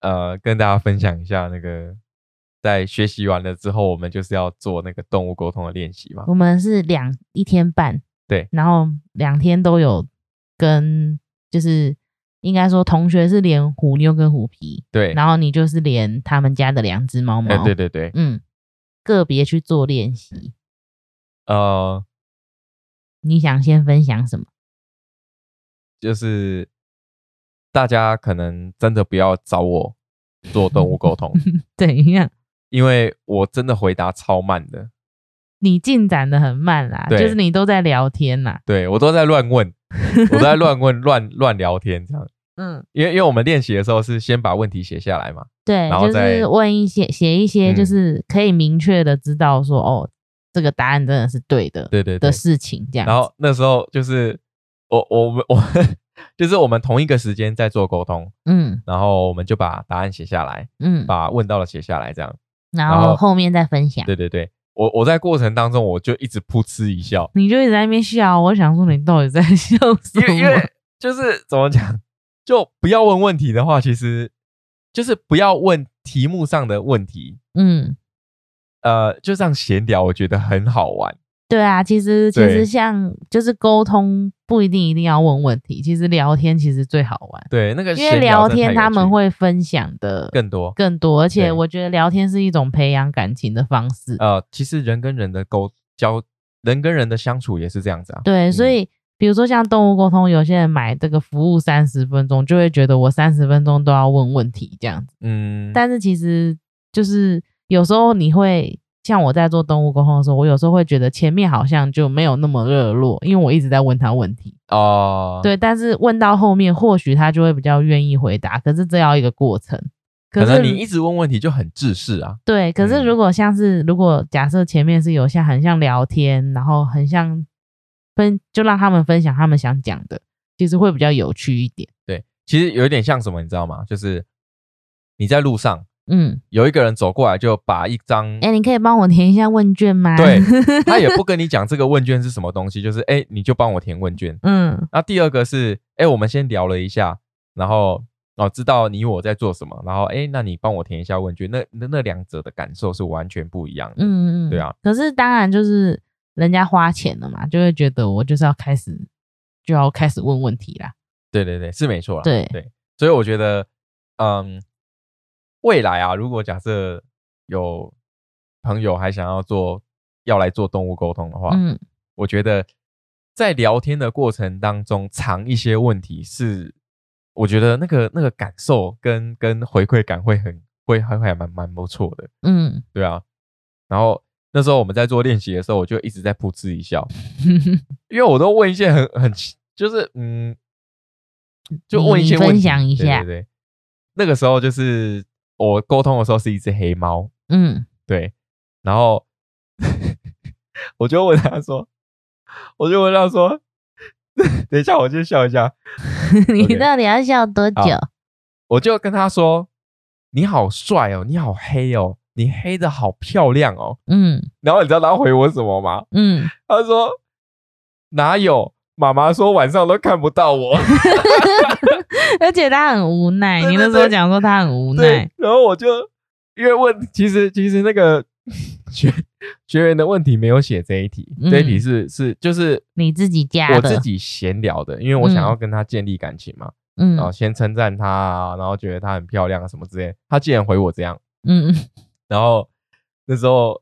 呃跟大家分享一下那个在学习完了之后，我们就是要做那个动物沟通的练习嘛。我们是两一天半，对，然后两天都有跟，就是应该说同学是连虎妞跟虎皮，对，然后你就是连他们家的两只猫猫，对对对，嗯，个别去做练习。呃，你想先分享什么？就是大家可能真的不要找我做动物沟通，怎样？因为我真的回答超慢的，你进展的很慢啦，就是你都在聊天啦，对 我都在乱问，我都在乱问乱乱聊天这样，嗯，因为因为我们练习的时候是先把问题写下来嘛，对，然后再问一些写一些，就是可以明确的知道说哦，这个答案真的是对的，对对的事情这样，然后那时候就是。我我们 我就是我们同一个时间在做沟通，嗯，然后我们就把答案写下来，嗯，把问到的写下来，这样，然后后面再分享。对对对，我我在过程当中我就一直噗嗤一笑，你就一直在那边笑，我想说你到底在 笑什么？因为就是怎么讲，就不要问问题的话，其实就是不要问题目上的问题，嗯，呃，就这样闲聊，我觉得很好玩。对啊，其实其实像就是沟通不一定一定要问问题，其实聊天其实最好玩。对，那个因为聊天他们会分享的更多更多，而且我觉得聊天是一种培养感情的方式。呃，其实人跟人的沟交，人跟人的相处也是这样子啊。对，所以比如说像动物沟通，有些人买这个服务三十分钟，就会觉得我三十分钟都要问问题这样子。嗯，但是其实就是有时候你会像我在做动物沟通的时候，我有时候会觉得前面好像就没有那么热络，因为我一直在问他问题哦。对，但是问到后面，或许他就会比较愿意回答。可是这要一个过程。可能你一直问问题就很自私啊。对，可是如果像是如果假设前面是有像很像聊天，然后很像。分就让他们分享他们想讲的，其实会比较有趣一点。对，其实有一点像什么，你知道吗？就是你在路上，嗯，有一个人走过来，就把一张，哎，你可以帮我填一下问卷吗？对，他也不跟你讲这个问卷是什么东西，就是哎，你就帮我填问卷。嗯，那第二个是，哎，我们先聊了一下，然后哦，知道你我在做什么，然后哎，那你帮我填一下问卷，那那那两者的感受是完全不一样的。嗯嗯嗯，对啊。可是当然就是。人家花钱了嘛，就会觉得我就是要开始就要开始问问题啦。对对对，是没错啦。对对，所以我觉得，嗯，未来啊，如果假设有朋友还想要做要来做动物沟通的话，嗯，我觉得在聊天的过程当中藏一些问题，是我觉得那个那个感受跟跟回馈感会很会还会蛮蛮不错的。嗯，对啊，然后。那时候我们在做练习的时候，我就一直在噗嗤一笑，因为我都问一些很很就是嗯，就问一些分享一下，对对。那个时候就是我沟通的时候是一只黑猫，嗯，对。然后 我就问他说，我就问他说，等一下，我先笑一下。你到底要笑多久？我就跟他说，你好帅哦，你好黑哦。你黑的好漂亮哦，嗯，然后你知道他回我什么吗？嗯，他说哪有，妈妈说晚上都看不到我，而且他很无奈。你那时候讲说他很无奈，然后我就因为问，其实其实那个 学学员的问题没有写这一题，这一题是是就是你自己加的，我自己闲聊的，因为我想要跟他建立感情嘛，嗯，然后先称赞他，然后觉得他很漂亮啊什么之类，他竟然回我这样，嗯嗯。然后那时候，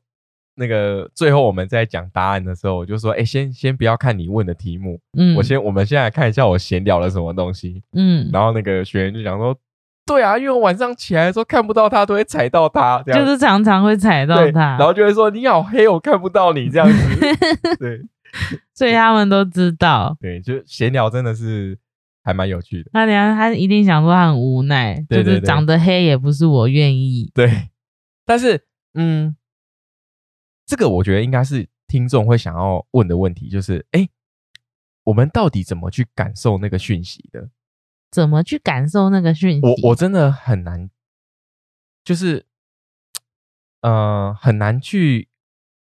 那个最后我们在讲答案的时候，我就说：“哎，先先不要看你问的题目，嗯，我先我们先来看一下我闲聊了什么东西，嗯。”然后那个学员就讲说：“对啊，因为我晚上起来的时候看不到他，都会踩到他，这样就是常常会踩到他，然后就会说你好黑，我看不到你这样子。”对，所以他们都知道。对，就闲聊真的是还蛮有趣的。那等下他一定想说他很无奈，就是长得黑也不是我愿意。对。但是，嗯，这个我觉得应该是听众会想要问的问题，就是，哎，我们到底怎么去感受那个讯息的？怎么去感受那个讯息？我我真的很难，就是，呃，很难去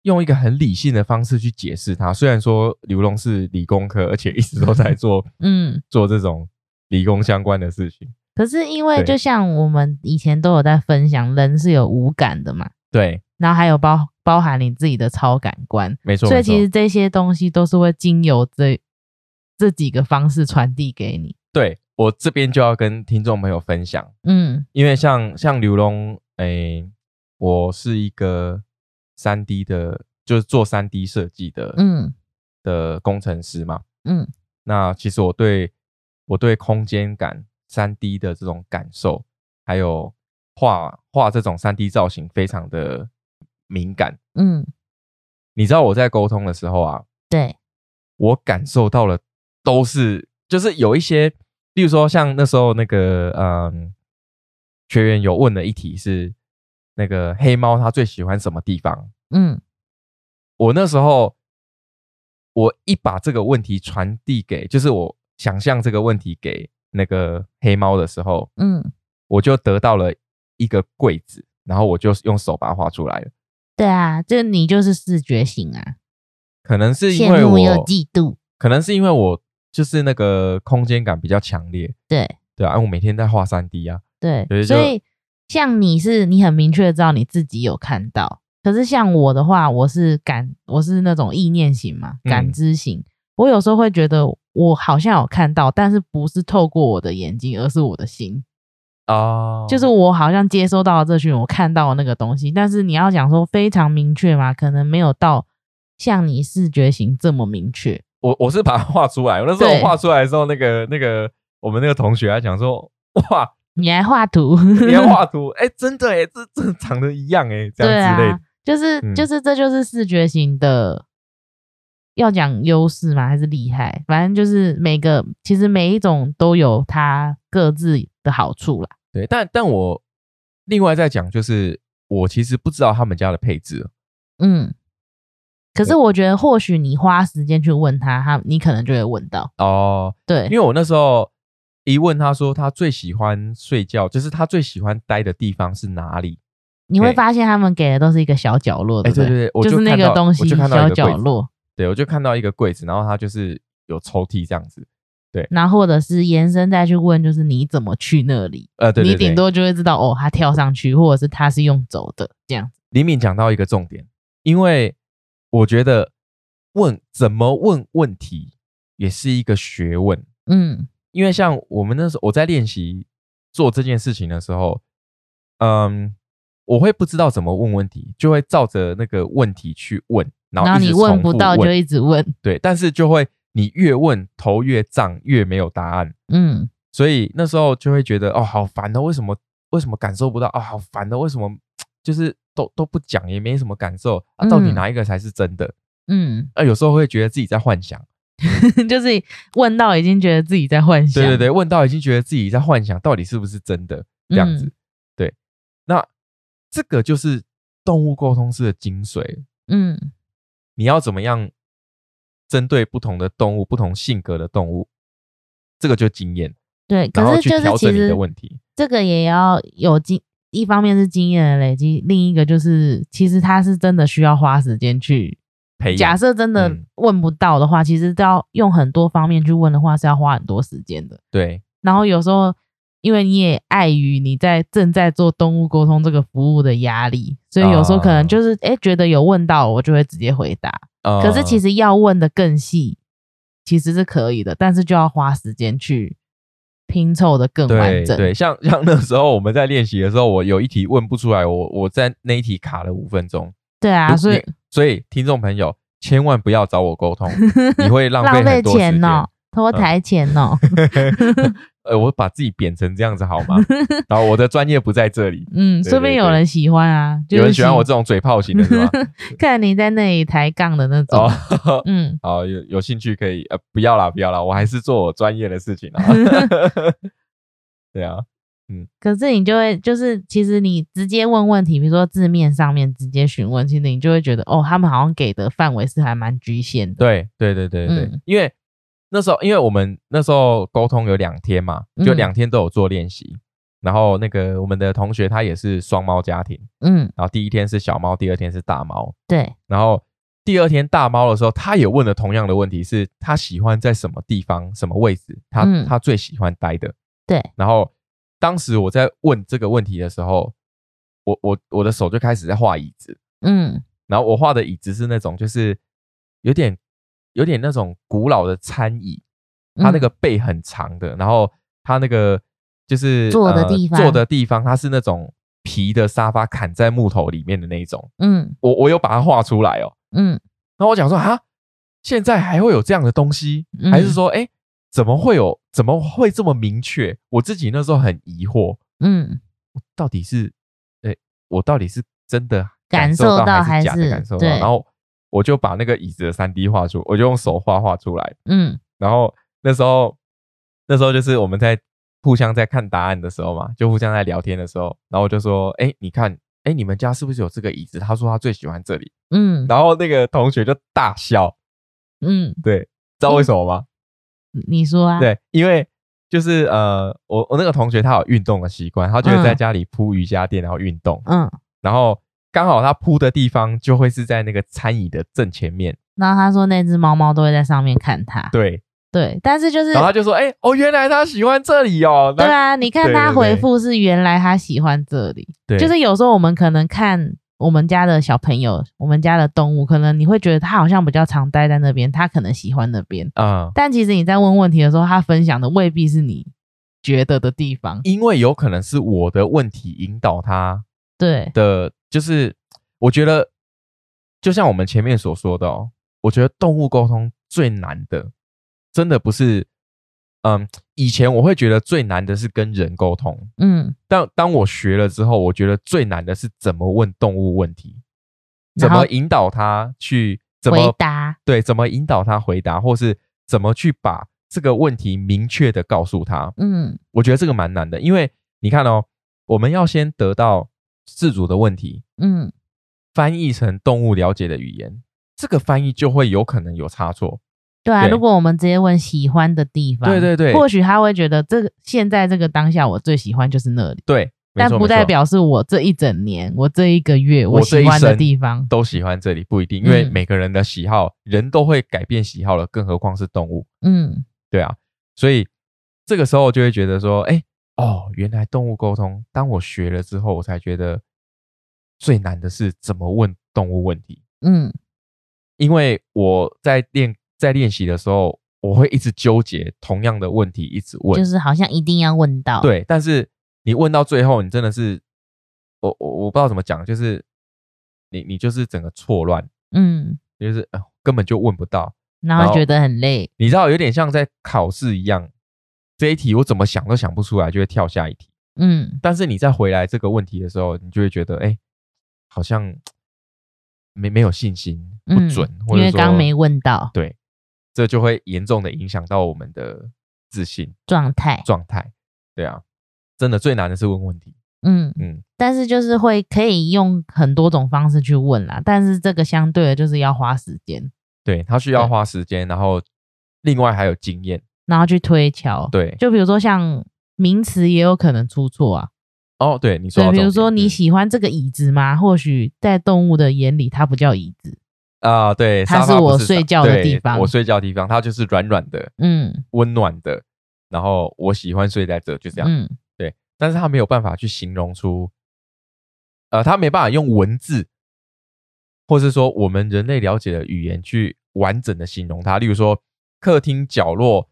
用一个很理性的方式去解释它。虽然说刘龙是理工科，而且一直都在做，嗯，做这种理工相关的事情。可是因为就像我们以前都有在分享，人是有五感的嘛，对，然后还有包包含你自己的超感官，没错，所以其实这些东西都是会经由这这几个方式传递给你。对我这边就要跟听众朋友分享，嗯，因为像像刘龙，哎，我是一个三 D 的，就是做三 D 设计的，嗯，的工程师嘛，嗯，那其实我对我对空间感。三 D 的这种感受，还有画画这种三 D 造型，非常的敏感。嗯，你知道我在沟通的时候啊，对我感受到了，都是就是有一些，比如说像那时候那个嗯，学员有问的一题是那个黑猫它最喜欢什么地方？嗯，我那时候我一把这个问题传递给，就是我想象这个问题给。那个黑猫的时候，嗯，我就得到了一个柜子，然后我就用手把它画出来了。对啊，这你就是视觉型啊。可能是因为我嫉妒，可能是因为我就是那个空间感比较强烈。对对啊，我每天在画三 D 啊。对，所以像你是你很明确的知道你自己有看到，可是像我的话，我是感我是那种意念型嘛，感知型。我有时候会觉得我好像有看到，但是不是透过我的眼睛，而是我的心哦，就是我好像接收到了这讯，我看到了那个东西。但是你要讲说非常明确嘛，可能没有到像你视觉型这么明确。我我是把它画出来。那时候我画出来的时候，那个那个我们那个同学还讲说，哇，你还画图，你还 画图，哎，真的哎，这这长得一样哎，这样之类的，就是就是这就是视觉型的。要讲优势吗？还是厉害？反正就是每个，其实每一种都有它各自的好处啦。对，但但我另外再讲，就是我其实不知道他们家的配置。嗯，可是我觉得或许你花时间去问他，他你可能就会问到哦。对，因为我那时候一问他说他最喜欢睡觉，就是他最喜欢待的地方是哪里？你会发现他们给的都是一个小角落，对对对，就是那个东西小角落。对，我就看到一个柜子，然后它就是有抽屉这样子。对，然后或者是延伸再去问，就是你怎么去那里？呃，对，你顶多就会知道哦，他跳上去，或者是他是用走的这样子。李敏讲到一个重点，因为我觉得问怎么问问题也是一个学问。嗯，因为像我们那时候我在练习做这件事情的时候，嗯，我会不知道怎么问问题，就会照着那个问题去问。然后你问不到就一直问，对，但是就会你越问头越胀，越没有答案。嗯，所以那时候就会觉得哦，好烦哦，为什么为什么感受不到啊？好烦的，为什么就是都都不讲，也没什么感受啊？到底哪一个才是真的？嗯，啊，有时候会觉得自己在幻想，就是问到已经觉得自己在幻想，对对对，问到已经觉得自己在幻想，到底是不是真的这样子？对，那这个就是动物沟通式的精髓。嗯。你要怎么样针对不同的动物、不同性格的动物，这个就经验。对，可是就是其实问题，这个也要有经，一方面是经验的累积，另一个就是其实他是真的需要花时间去培养。假设真的问不到的话，其实都要用很多方面去问的话，是要花很多时间的。对，然后有时候。因为你也碍于你在正在做动物沟通这个服务的压力，所以有时候可能就是哎觉得有问到我就会直接回答。可是其实要问的更细，其实是可以的，但是就要花时间去拼凑的更完整。对，像像那时候我们在练习的时候，我有一题问不出来，我我在那一题卡了五分钟。对啊，所以所以听众朋友千万不要找我沟通，你会浪费浪费钱哦，拖台钱哦。呃，我把自己贬成这样子好吗？然后我的专业不在这里。嗯，说不定有人喜欢啊，有人喜欢我这种嘴炮型的是吧？看你在那里抬杠的那种。嗯，好，有有兴趣可以呃，不要啦，不要啦，我还是做我专业的事情啊。对啊，嗯。可是你就会就是，其实你直接问问题，比如说字面上面直接询问，其实你就会觉得哦，他们好像给的范围是还蛮局限的。对对对对对，因为。那时候，因为我们那时候沟通有两天嘛，就两天都有做练习。然后那个我们的同学他也是双猫家庭，嗯，然后第一天是小猫，第二天是大猫，对。然后第二天大猫的时候，他也问了同样的问题，是他喜欢在什么地方、什么位置，他他最喜欢待的，对。然后当时我在问这个问题的时候，我我我的手就开始在画椅子，嗯，然后我画的椅子是那种就是有点。有点那种古老的餐椅，它那个背很长的，然后它那个就是坐的地方，坐的地方它是那种皮的沙发，砍在木头里面的那一种。嗯，我我有把它画出来哦。嗯，然后我讲说啊，现在还会有这样的东西，还是说，哎，怎么会有？怎么会这么明确？我自己那时候很疑惑。嗯，到底是，哎，我到底是真的感受到还是假的感受到？然后。我就把那个椅子的三 D 画出，我就用手画画出来。嗯，然后那时候，那时候就是我们在互相在看答案的时候嘛，就互相在聊天的时候，然后我就说：“哎，你看，哎，你们家是不是有这个椅子？”他说他最喜欢这里。嗯，然后那个同学就大笑。嗯，对，知道为什么吗？你说啊？对，因为就是呃，我我那个同学他有运动的习惯，他就会在家里铺瑜伽垫然后运动。嗯，然后。刚好他铺的地方就会是在那个餐椅的正前面。然后他说那只猫猫都会在上面看他。对对，但是就是，然后他就说：“哎哦，原来他喜欢这里哦。”对啊，你看他回复是原来他喜欢这里。对，就是有时候我们可能看我们家的小朋友，我们家的动物，可能你会觉得他好像比较常待在那边，他可能喜欢那边啊。但其实你在问问题的时候，他分享的未必是你觉得的地方，因为有可能是我的问题引导他。对。的。就是我觉得，就像我们前面所说的哦，我觉得动物沟通最难的，真的不是，嗯，以前我会觉得最难的是跟人沟通，嗯，但当我学了之后，我觉得最难的是怎么问动物问题，怎么引导它去怎么回答，对，怎么引导它回答，或是怎么去把这个问题明确的告诉他，嗯，我觉得这个蛮难的，因为你看哦，我们要先得到自主的问题，嗯。翻译成动物了解的语言，这个翻译就会有可能有差错。对啊，如果我们直接问喜欢的地方，对对对，或许他会觉得这个现在这个当下我最喜欢就是那里。对，但不代表是我这一整年、我这一个月我喜欢的地方都喜欢这里，不一定，因为每个人的喜好，人都会改变喜好了，更何况是动物。嗯，对啊，所以这个时候就会觉得说，哎，哦，原来动物沟通，当我学了之后，我才觉得。最难的是怎么问动物问题。嗯，因为我在练在练习的时候，我会一直纠结同样的问题，一直问，就是好像一定要问到。对，但是你问到最后，你真的是，我我我不知道怎么讲，就是你你就是整个错乱，嗯，就是根本就问不到，然后觉得很累。你知道，有点像在考试一样，这一题我怎么想都想不出来，就会跳下一题。嗯，但是你再回来这个问题的时候，你就会觉得，哎。好像没没有信心，不准，因为刚没问到，对，这就会严重的影响到我们的自信状态状态。对啊，真的最难的是问问题。嗯嗯，但是就是会可以用很多种方式去问啦，但是这个相对的就是要花时间，对他需要花时间，然后另外还有经验，然后去推敲。对，就比如说像名词也有可能出错啊。哦，对，你说，比如说你喜欢这个椅子吗？或许在动物的眼里，它不叫椅子。啊，对，它是我睡觉的地方，我睡觉的地方，它就是软软的，嗯，温暖的，然后我喜欢睡在这，就这样，嗯，对，但是它没有办法去形容出，呃，它没办法用文字，或是说我们人类了解的语言去完整的形容它，例如说客厅角落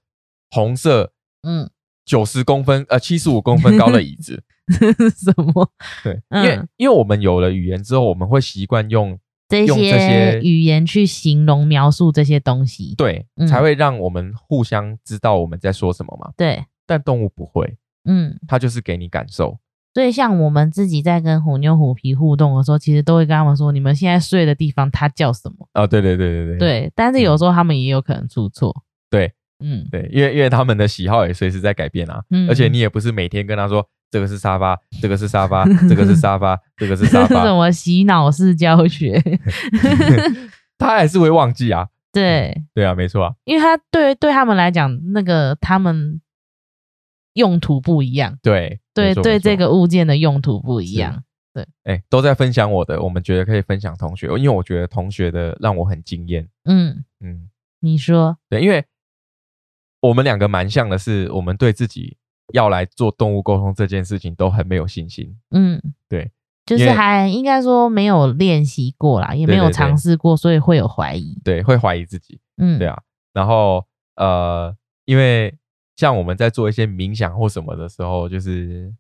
红色，嗯。九十公分，呃，七十五公分高的椅子，什么？对，因为因为我们有了语言之后，我们会习惯用这些语言去形容描述这些东西，对，才会让我们互相知道我们在说什么嘛。对，但动物不会，嗯，它就是给你感受。所以像我们自己在跟虎妞、虎皮互动的时候，其实都会跟他们说：“你们现在睡的地方，它叫什么？”哦，对对对对对，对。但是有时候他们也有可能出错，对。嗯，对，因为因为他们的喜好也随时在改变啊，而且你也不是每天跟他说这个是沙发，这个是沙发，这个是沙发，这个是沙 发，什么洗脑式教学，他还是会忘记啊。对，对啊，没错啊，因为他对对他们来讲，那个他们用途不一样，对对对，这个物件的用途不一样，对，哎，都在分享我的，我们觉得可以分享同学，因为我觉得同学的让我很惊艳。嗯嗯，你说对，因为。我们两个蛮像的是，我们对自己要来做动物沟通这件事情都很没有信心。嗯，对，就是还应该说没有练习过啦，也没有尝试过，所以会有怀疑。对，会怀疑自己。嗯，对啊。然后呃，因为像我们在做一些冥想或什么的时候，就是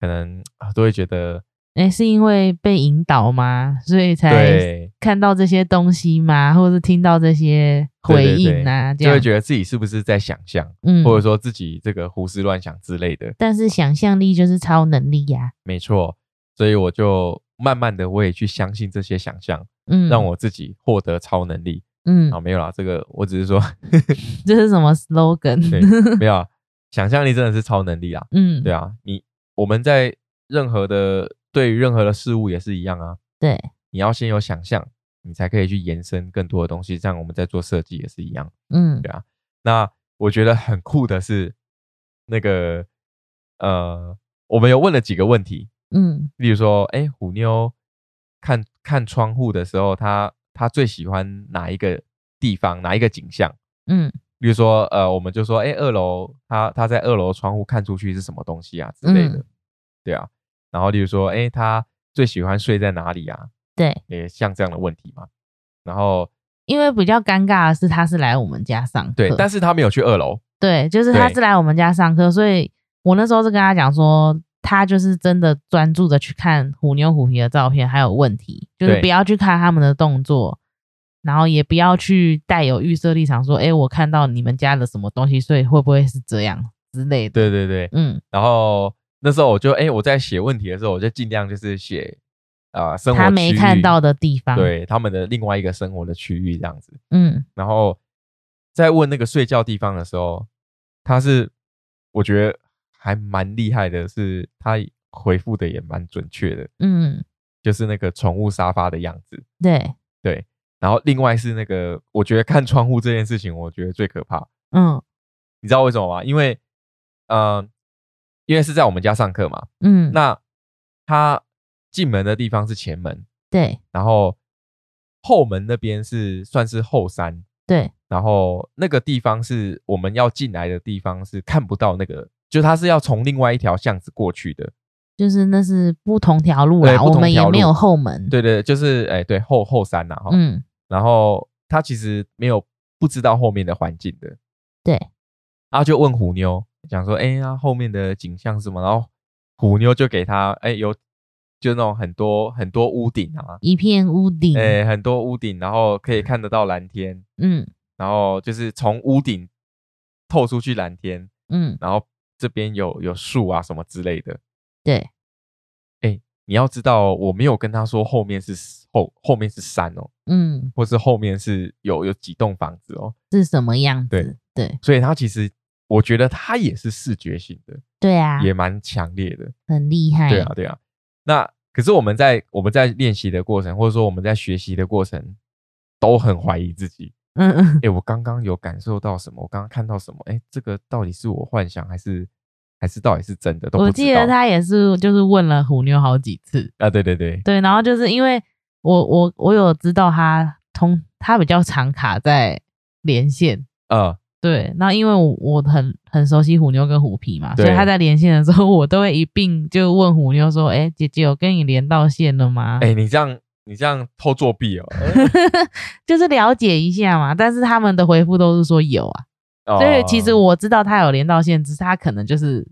可能都会觉得。哎，是因为被引导吗？所以才看到这些东西吗？或者是听到这些回应啊？就会觉得自己是不是在想象，嗯，或者说自己这个胡思乱想之类的。但是想象力就是超能力呀，没错。所以我就慢慢的，我也去相信这些想象，嗯，让我自己获得超能力，嗯，啊，没有啦，这个我只是说，这是什么 slogan？对，没有，想象力真的是超能力啊，嗯，对啊，你我们在任何的。对于任何的事物也是一样啊。对，你要先有想象，你才可以去延伸更多的东西。这样我们在做设计也是一样。嗯，对啊。那我觉得很酷的是，那个呃，我们有问了几个问题。嗯，例如说，哎，虎妞看看窗户的时候，他他最喜欢哪一个地方，哪一个景象？嗯，例如说，呃，我们就说，哎，二楼，他他在二楼窗户看出去是什么东西啊之类的。对啊。然后，例如说，哎，他最喜欢睡在哪里啊？对，也像这样的问题嘛。然后，因为比较尴尬的是，他是来我们家上课，对，但是他没有去二楼。对，就是他是来我们家上课，所以我那时候是跟他讲说，他就是真的专注的去看虎妞虎皮的照片，还有问题，就是不要去看他们的动作。然后也不要去带有预设立场，说，哎，我看到你们家的什么东西，所以会不会是这样之类的？对对对，嗯。然后那时候我就，哎，我在写问题的时候，我就尽量就是写啊，生活他没看到的地方，对他们的另外一个生活的区域这样子，嗯。然后在问那个睡觉地方的时候，他是我觉得还蛮厉害的，是他回复的也蛮准确的，嗯。就是那个宠物沙发的样子，对对。然后另外是那个，我觉得看窗户这件事情，我觉得最可怕。嗯，你知道为什么吗？因为，呃，因为是在我们家上课嘛。嗯。那他进门的地方是前门，对。然后后门那边是算是后山，对。然后那个地方是我们要进来的地方，是看不到那个，就他是要从另外一条巷子过去的。就是那是不同条路啦，我们也没有后门。对对，就是哎，对后后山呐哈。嗯。然后他其实没有不知道后面的环境的。对。然后就问虎妞，讲说：“哎呀，后面的景象是什么？”然后虎妞就给他：“哎，有就那种很多很多屋顶啊，一片屋顶，哎，很多屋顶，然后可以看得到蓝天。嗯。然后就是从屋顶透出去蓝天。嗯。然后这边有有树啊什么之类的。对，哎，你要知道，我没有跟他说后面是后后面是山哦，嗯，或是后面是有有几栋房子哦，是什么样子？对对，所以他其实我觉得他也是视觉型的，对啊，也蛮强烈的，很厉害，对啊对啊。那可是我们在我们在练习的过程，或者说我们在学习的过程，都很怀疑自己，嗯嗯，哎，我刚刚有感受到什么？我刚刚看到什么？哎，这个到底是我幻想还是？还是到底是真的？我记得他也是，就是问了虎妞好几次啊。对对对对，然后就是因为我我我有知道他通他比较常卡在连线啊。对，那因为我我很很熟悉虎妞跟虎皮嘛，所以他在连线的时候，我都会一并就问虎妞说：“哎，姐姐我跟你连到线了吗？”哎，你这样你这样偷作弊哦，就是了解一下嘛。但是他们的回复都是说有啊。所以其实我知道他有连到线，只是他可能就是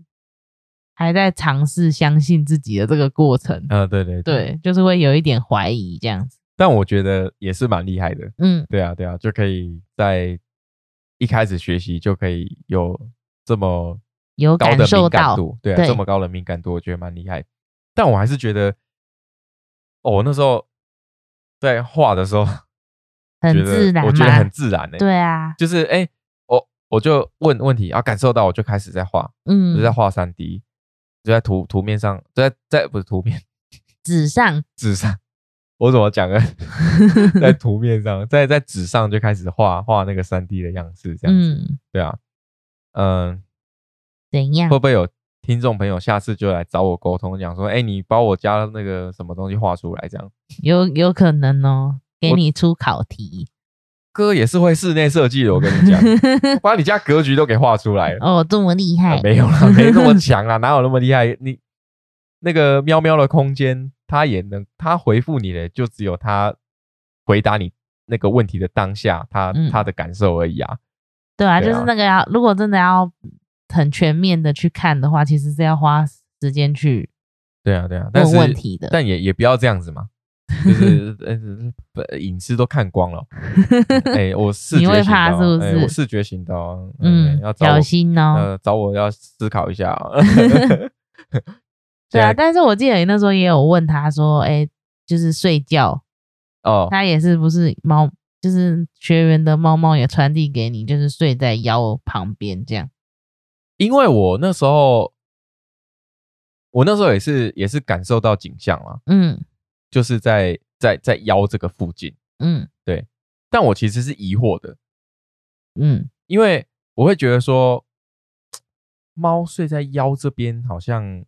还在尝试相信自己的这个过程。呃，对对对，就是会有一点怀疑这样子。但我觉得也是蛮厉害的。嗯，对啊对啊，就可以在一开始学习就可以有这么有高的敏感度，对啊，这么高的敏感度，我觉得蛮厉害。但我还是觉得，哦，那时候在画的时候 很自然，我觉得很自然诶。对啊，就是哎。我我就问问题，然啊，感受到我就开始在画，嗯，就在画三 D，就在图图面上，就在在不是图面，纸上，纸上，我怎么讲呢？在图面上，在在纸上就开始画画那个三 D 的样式，这样子，对啊，嗯，怎样？会不会有听众朋友下次就来找我沟通，讲说，哎，你把我家那个什么东西画出来，这样有有可能哦，给你出考题。哥也是会室内设计的，我跟你讲，把你家格局都给画出来了。哦，这么厉害？没有啦，没那么强啦，哪有那么厉害？你那个喵喵的空间，他也能，他回复你的就只有他回答你那个问题的当下，他他的感受而已啊。对啊，就是那个要，如果真的要很全面的去看的话，其实是要花时间去。对啊，对啊，问问题的，但也也不要这样子嘛。就是 呃，隐私都看光了。哎，我视觉型的，是不是我视觉型的，嗯，要小心哦。呃，找我要思考一下。对啊，但是我记得你那时候也有问他说，哎，就是睡觉哦，他也是不是猫，就是学员的猫猫也传递给你，就是睡在腰旁边这样。因为我那时候，我那时候也是也是感受到景象了，嗯。就是在在在腰这个附近，嗯，对，但我其实是疑惑的，嗯，因为我会觉得说，猫睡在腰这边好像，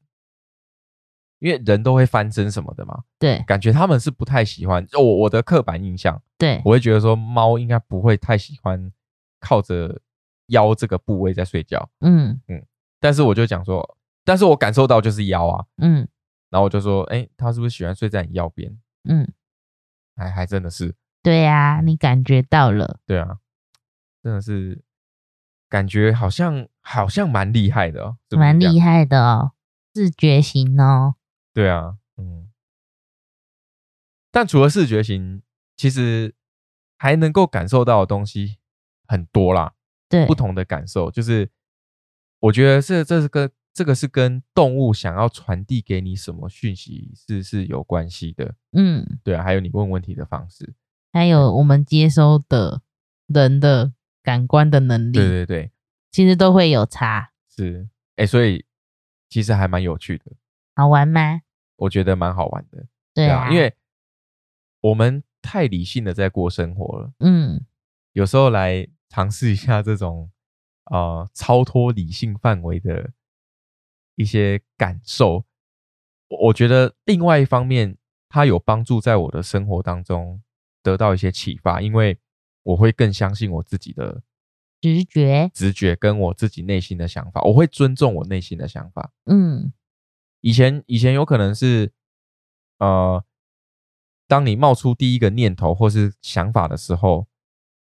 因为人都会翻身什么的嘛，对，感觉他们是不太喜欢，我我的刻板印象，对，我会觉得说猫应该不会太喜欢靠着腰这个部位在睡觉，嗯嗯，但是我就讲说，但是我感受到就是腰啊，嗯。然后我就说：“哎，它是不是喜欢睡在你腰边？”嗯，还还真的是。对呀，你感觉到了。对啊，真的是感觉好像好像蛮厉害的哦，蛮厉害的哦，视觉型哦。对啊，嗯。但除了视觉型，其实还能够感受到的东西很多啦。对，不同的感受，就是我觉得是这是跟这个是跟动物想要传递给你什么讯息是是有关系的。嗯，对啊，还有你问问题的方式，还有我们接收的人的感官的能力，对对对，其实都会有差。是，哎，所以其实还蛮有趣的。好玩吗？我觉得蛮好玩的。对啊，因为我们太理性的在过生活了。嗯，有时候来。尝试一下这种呃超脱理性范围的一些感受，我觉得另外一方面，它有帮助在我的生活当中得到一些启发，因为我会更相信我自己的直觉，直觉跟我自己内心的想法，我会尊重我内心的想法。嗯，以前以前有可能是呃，当你冒出第一个念头或是想法的时候。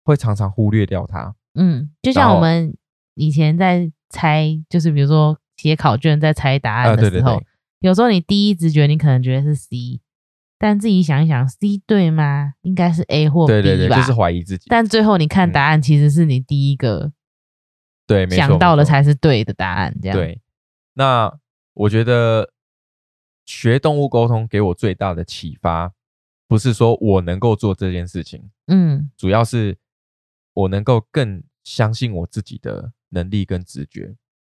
会常常忽略掉它。嗯，就像我们以前在猜，就是比如说写考卷在猜答案的时候，有时候你第一直觉你可能觉得是 C，但自己想一想，C 对吗？应该是 A 或 B 吧，就是怀疑自己。但最后你看答案，其实是你第一个对想到的才是对的答案。这样对。那我觉得学动物沟通给我最大的启发，不是说我能够做这件事情，嗯，主要是。我能够更相信我自己的能力跟直觉，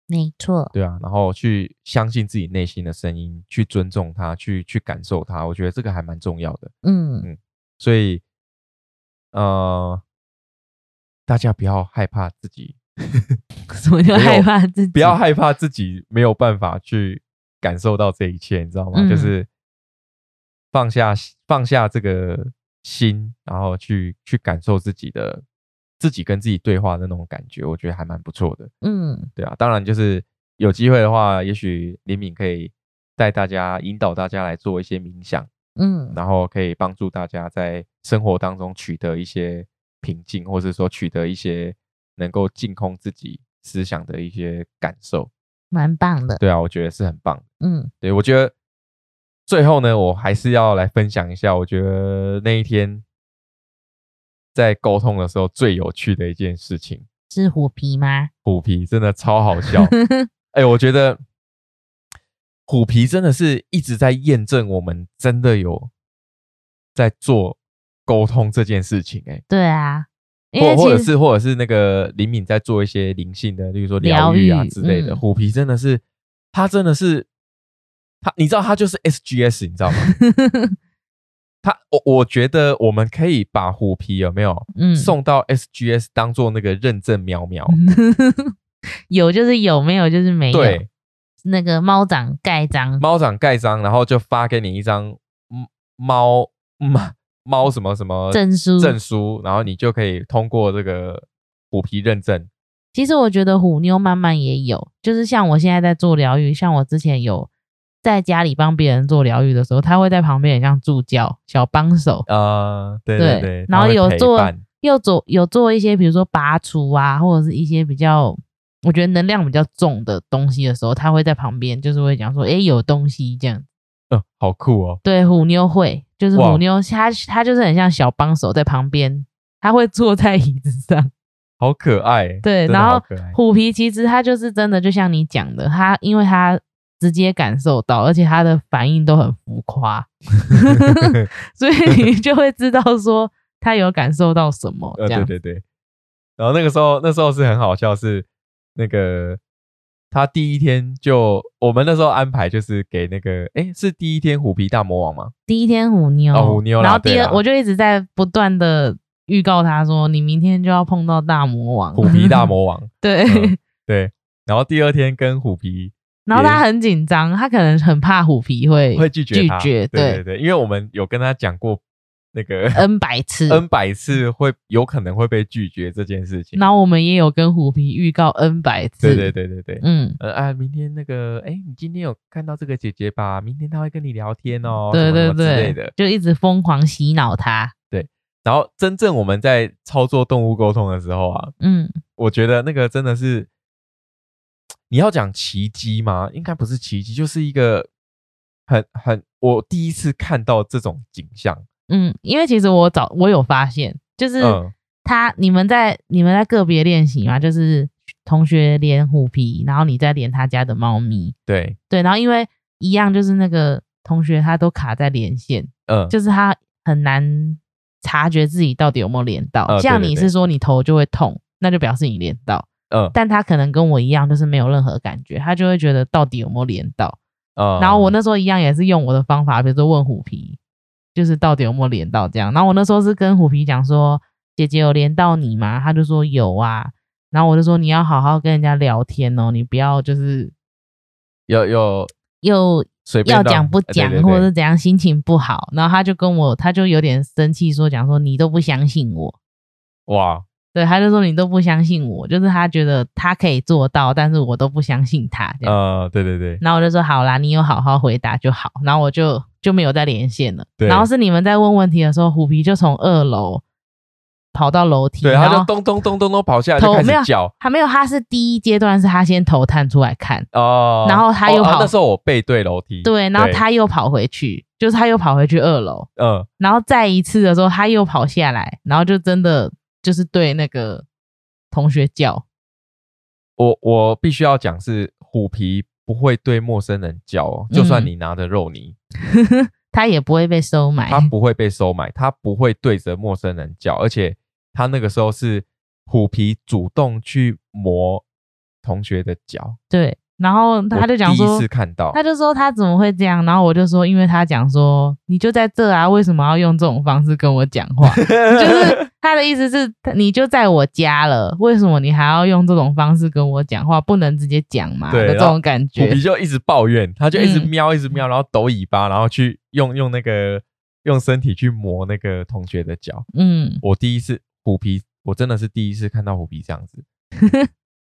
没错，对啊，然后去相信自己内心的声音，去尊重它，去去感受它，我觉得这个还蛮重要的。嗯嗯，所以呃，大家不要害怕自己，什么叫害怕自己？不要害怕自己没有办法去感受到这一切，你知道吗？就是放下放下这个心，然后去去感受自己的。自己跟自己对话的那种感觉，我觉得还蛮不错的。嗯，对啊，当然就是有机会的话，也许林敏可以带大家引导大家来做一些冥想，嗯，然后可以帮助大家在生活当中取得一些平静，或者说取得一些能够净空自己思想的一些感受，蛮棒的。对啊，我觉得是很棒。嗯，对我觉得最后呢，我还是要来分享一下，我觉得那一天。在沟通的时候，最有趣的一件事情是虎皮吗？虎皮真的超好笑。哎，我觉得虎皮真的是一直在验证我们真的有在做沟通这件事情。哎，对啊，或或者是或者是那个灵敏在做一些灵性的，例如说疗愈啊之类的。虎皮真的是，他真的是他，你知道他就是 SGS，你知道吗？他我我觉得我们可以把虎皮有没有嗯送到 SGS 当做那个认证喵喵，有就是有，没有就是没有。对，那个猫掌盖章，猫掌盖章，然后就发给你一张猫猫猫什么什么证书证书，然后你就可以通过这个虎皮认证。其实我觉得虎妞慢慢也有，就是像我现在在做疗愈，像我之前有。在家里帮别人做疗愈的时候，他会在旁边，很像助教、小帮手啊。对对对，然后有做，又做，有做一些，比如说拔除啊，或者是一些比较，我觉得能量比较重的东西的时候，他会在旁边，就是会讲说：“哎，有东西这样。”嗯，好酷哦。对，虎妞会，就是虎妞，他他就是很像小帮手在旁边，他会坐在 椅子上，好可爱。对，然后虎皮其实它就是真的，就像你讲的，它因为它。直接感受到，而且它的反应都很浮夸，所以你就会知道说它有感受到什么。呃，对对对。然后那个时候，那时候是很好笑，是那个他第一天就我们那时候安排就是给那个，哎，是第一天虎皮大魔王吗？第一天虎妞，哦虎妞。然后第二，我就一直在不断的预告他说，你明天就要碰到大魔王，虎皮大魔王。对对。然后第二天跟虎皮。然后他很紧张，他可能很怕虎皮会会拒绝拒绝，对对对，因为我们有跟他讲过那个 N 百次，N 百次会有可能会被拒绝这件事情。那我们也有跟虎皮预告 N 百次，对对对对对，嗯呃啊，明天那个哎，你今天有看到这个姐姐吧？明天她会跟你聊天哦，对对对之类的，就一直疯狂洗脑她。对，然后真正我们在操作动物沟通的时候啊，嗯，我觉得那个真的是。你要讲奇迹吗？应该不是奇迹，就是一个很很我第一次看到这种景象。嗯，因为其实我早我有发现，就是他你们在你们在个别练习嘛，就是同学连虎皮，然后你再连他家的猫咪。对对，然后因为一样就是那个同学他都卡在连线，嗯，就是他很难察觉自己到底有没有连到。像你是说你头就会痛，那就表示你连到。嗯，但他可能跟我一样，就是没有任何感觉，他就会觉得到底有没有连到。嗯然后我那时候一样也是用我的方法，比如说问虎皮，就是到底有没有连到这样。然后我那时候是跟虎皮讲说：“姐姐有连到你吗？”他就说有啊。然后我就说：“你要好好跟人家聊天哦，你不要就是有有又要讲不讲，或者是怎样，心情不好。”然后他就跟我，他就有点生气，说讲说你都不相信我。哇。对，他就说你都不相信我，就是他觉得他可以做到，但是我都不相信他。呃，对对对。然后我就说好啦，你有好好回答就好。然后我就就没有再连线了。然后是你们在问问题的时候，虎皮就从二楼跑到楼梯，对，他就咚咚咚咚咚跑下来，开始叫。还没有，他是第一阶段是他先头探出来看哦，然后他又跑。那时候我背对楼梯，对，然后他又跑回去，就是他又跑回去二楼，嗯，然后再一次的时候他又跑下来，然后就真的。就是对那个同学叫，我我必须要讲是虎皮不会对陌生人叫哦，就算你拿着肉泥，他也不会被收买，他不会被收买，他不会对着陌生人叫，而且他那个时候是虎皮主动去磨同学的脚，对。然后他就讲说，第一次看到他就说他怎么会这样？然后我就说，因为他讲说，你就在这啊，为什么要用这种方式跟我讲话？就是他的意思是，你就在我家了，为什么你还要用这种方式跟我讲话？不能直接讲嘛？对这种感觉。虎皮就一直抱怨，他就一直喵，一直喵，然后抖尾巴，然后去用用那个用身体去磨那个同学的脚。嗯，我第一次虎皮，我真的是第一次看到虎皮这样子。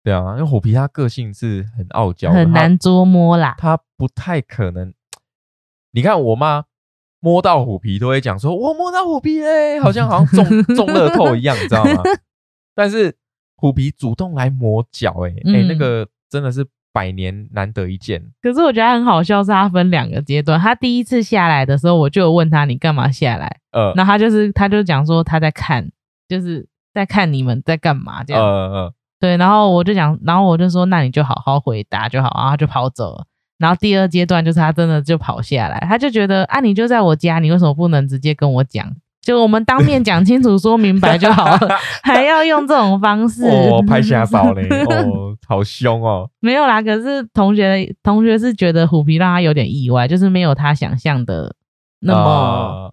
对啊，因为虎皮它个性是很傲娇，很难捉摸啦。它不太可能，你看我妈摸到虎皮都会讲说：“我摸到虎皮嘞，好像好像中 中乐透一样，你知道吗？” 但是虎皮主动来磨脚，哎哎，那个真的是百年难得一见。可是我觉得很好笑，是他分两个阶段。他第一次下来的时候，我就有问他：“你干嘛下来？”呃，那他就是他就讲说他在看，就是在看你们在干嘛这样。嗯嗯。对，然后我就讲，然后我就说，那你就好好回答就好，然后就跑走了。然后第二阶段就是他真的就跑下来，他就觉得啊，你就在我家，你为什么不能直接跟我讲？就我们当面讲清楚、说明白就好了，还要用这种方式？哦，拍下宝嘞，哦，好凶哦。没有啦，可是同学同学是觉得虎皮让他有点意外，就是没有他想象的那么。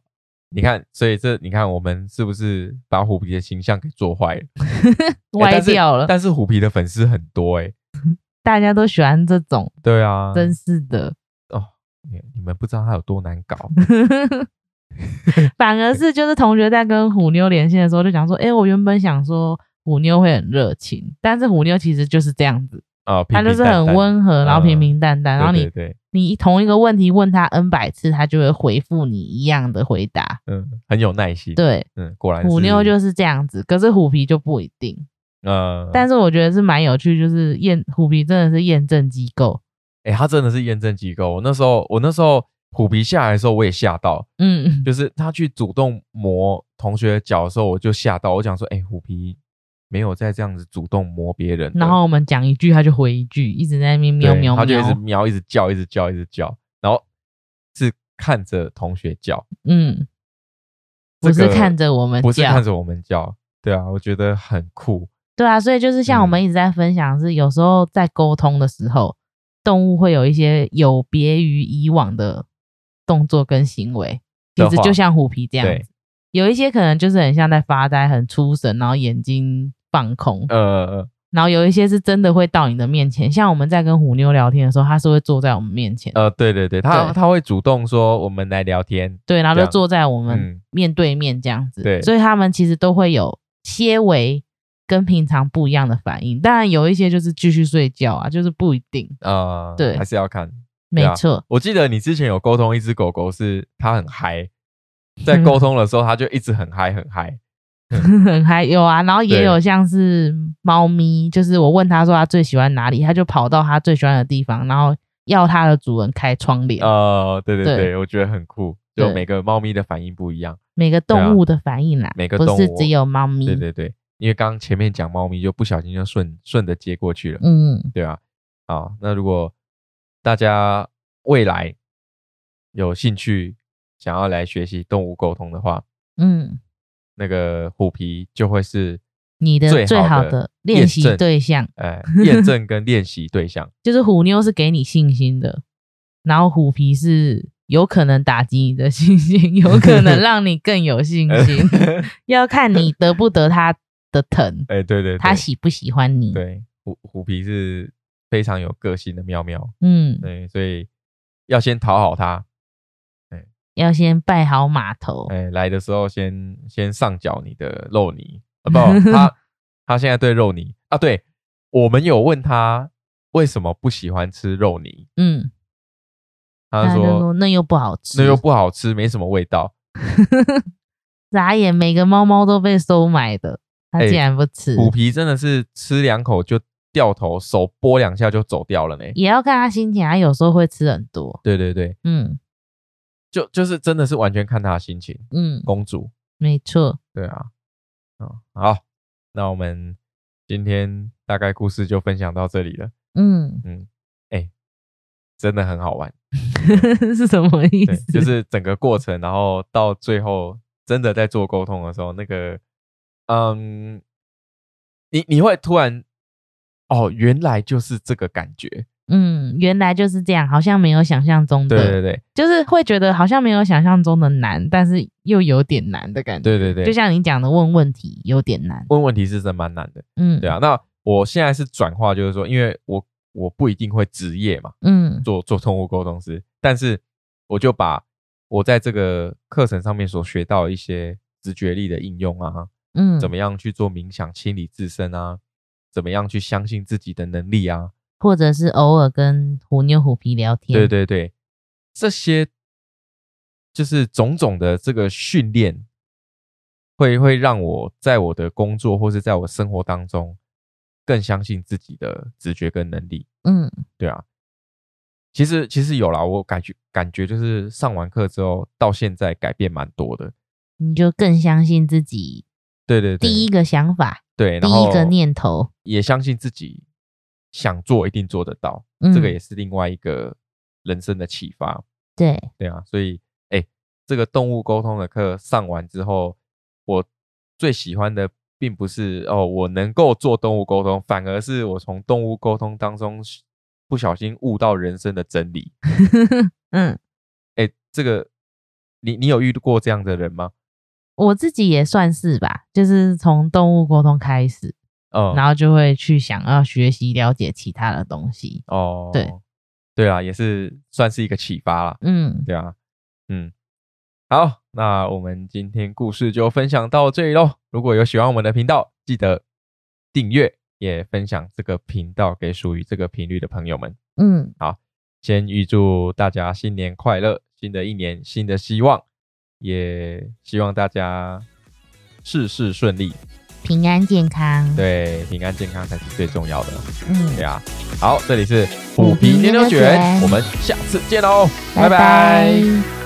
你看，所以这你看，我们是不是把虎皮的形象给做坏了，歪掉了？但是虎皮的粉丝很多哎，大家都喜欢这种。对啊，真是的哦，你你们不知道他有多难搞。反而是就是同学在跟虎妞连线的时候，就讲说，哎，我原本想说虎妞会很热情，但是虎妞其实就是这样子。哦，他就是很温和，然后平平淡淡，然后你你同一个问题问他 n 百次，他就会回复你一样的回答，嗯，很有耐心，对，嗯，果然虎妞就是这样子，可是虎皮就不一定，呃，但是我觉得是蛮有趣，就是验虎皮真的是验证机构，哎，他真的是验证机构，我那时候我那时候虎皮下来的时候我也吓到，嗯，就是他去主动磨同学的脚的时候我就吓到，我讲说，哎，虎皮。没有再这样子主动摸别人，然后我们讲一句，他就回一句，一直在那边喵喵，喵他就一直喵，一直叫，一直叫，一直叫，然后是看着同学叫，嗯，不是看着我们，不是看着我们叫，对啊，我觉得很酷，对啊，所以就是像我们一直在分享，是有时候在沟通的时候，动物会有一些有别于以往的动作跟行为，其实就像虎皮这样子，有一些可能就是很像在发呆，很出神，然后眼睛。放空，呃，然后有一些是真的会到你的面前，像我们在跟虎妞聊天的时候，他是会坐在我们面前，呃，对对对，他他会主动说我们来聊天，对，然后就坐在我们面对面这样子，对，所以他们其实都会有些微跟平常不一样的反应，当然有一些就是继续睡觉啊，就是不一定，呃，对，还是要看，没错，我记得你之前有沟通一只狗狗，是它很嗨，在 沟通的时候，它就一直很嗨很嗨。还有啊，然后也有像是猫咪，就是我问他说他最喜欢哪里，他就跑到他最喜欢的地方，然后要他的主人开窗帘。哦，对对对，我觉得很酷。就每个猫咪的反应不一样，每个动物的反应啦，每个动物只有猫咪。对对对，因为刚刚前面讲猫咪，就不小心就顺顺着接过去了。嗯，对啊。好，那如果大家未来有兴趣想要来学习动物沟通的话，嗯，那个虎皮就会是。你的最好的练习对象，哎，验证跟练习对象，就是虎妞是给你信心的，然后虎皮是有可能打击你的信心，有可能 让你更有信心，要看你得不得他的疼。哎，对对，他喜不喜欢你？对，虎虎皮是非常有个性的喵喵，嗯，对，所以要先讨好他，哎，要先拜好码头，哎，来的时候先先上缴你的肉泥。啊不，他 他现在对肉泥啊，对我们有问他为什么不喜欢吃肉泥，嗯，他说那又不好吃，那又不好吃，没什么味道。眨眼，每个猫猫都被收买的，他竟然不吃。虎皮真的是吃两口就掉头，手拨两下就走掉了呢。也要看他心情，他有时候会吃很多。对对对，嗯，就就是真的是完全看他的心情。嗯，公主，没错，对啊。好，那我们今天大概故事就分享到这里了。嗯嗯，哎，真的很好玩，是什么意思？就是整个过程，然后到最后真的在做沟通的时候，那个，嗯，你你会突然，哦，原来就是这个感觉。嗯，原来就是这样，好像没有想象中的，对对对，就是会觉得好像没有想象中的难，但是又有点难的感觉。对对对，就像你讲的，问问题有点难，问问题是真蛮难的。嗯，对啊。那我现在是转化，就是说，因为我我不一定会职业嘛，嗯，做做动物沟通师，但是我就把我在这个课程上面所学到一些直觉力的应用啊，嗯，怎么样去做冥想清理自身啊，怎么样去相信自己的能力啊。或者是偶尔跟虎妞虎皮聊天，对对对，这些就是种种的这个训练，会会让我在我的工作或是在我生活当中更相信自己的直觉跟能力。嗯，对啊，其实其实有啦，我感觉感觉就是上完课之后到现在改变蛮多的，你就更相信自己。对对，第一个想法，对，第一个念头，也相信自己。想做一定做得到，这个也是另外一个人生的启发。对对啊，所以哎，这个动物沟通的课上完之后，我最喜欢的并不是哦，我能够做动物沟通，反而是我从动物沟通当中不小心悟到人生的真理。嗯，哎，这个你你有遇过这样的人吗？我自己也算是吧，就是从动物沟通开始。嗯，然后就会去想要学习了解其他的东西哦。对，对啊，也是算是一个启发了。嗯，对啊，嗯，好，那我们今天故事就分享到这里喽。如果有喜欢我们的频道，记得订阅，也分享这个频道给属于这个频率的朋友们。嗯，好，先预祝大家新年快乐，新的一年新的希望，也希望大家事事顺利。平安健康，对，平安健康才是最重要的。嗯，对啊。好，这里是虎皮牛牛卷，我们下次见喽，拜拜。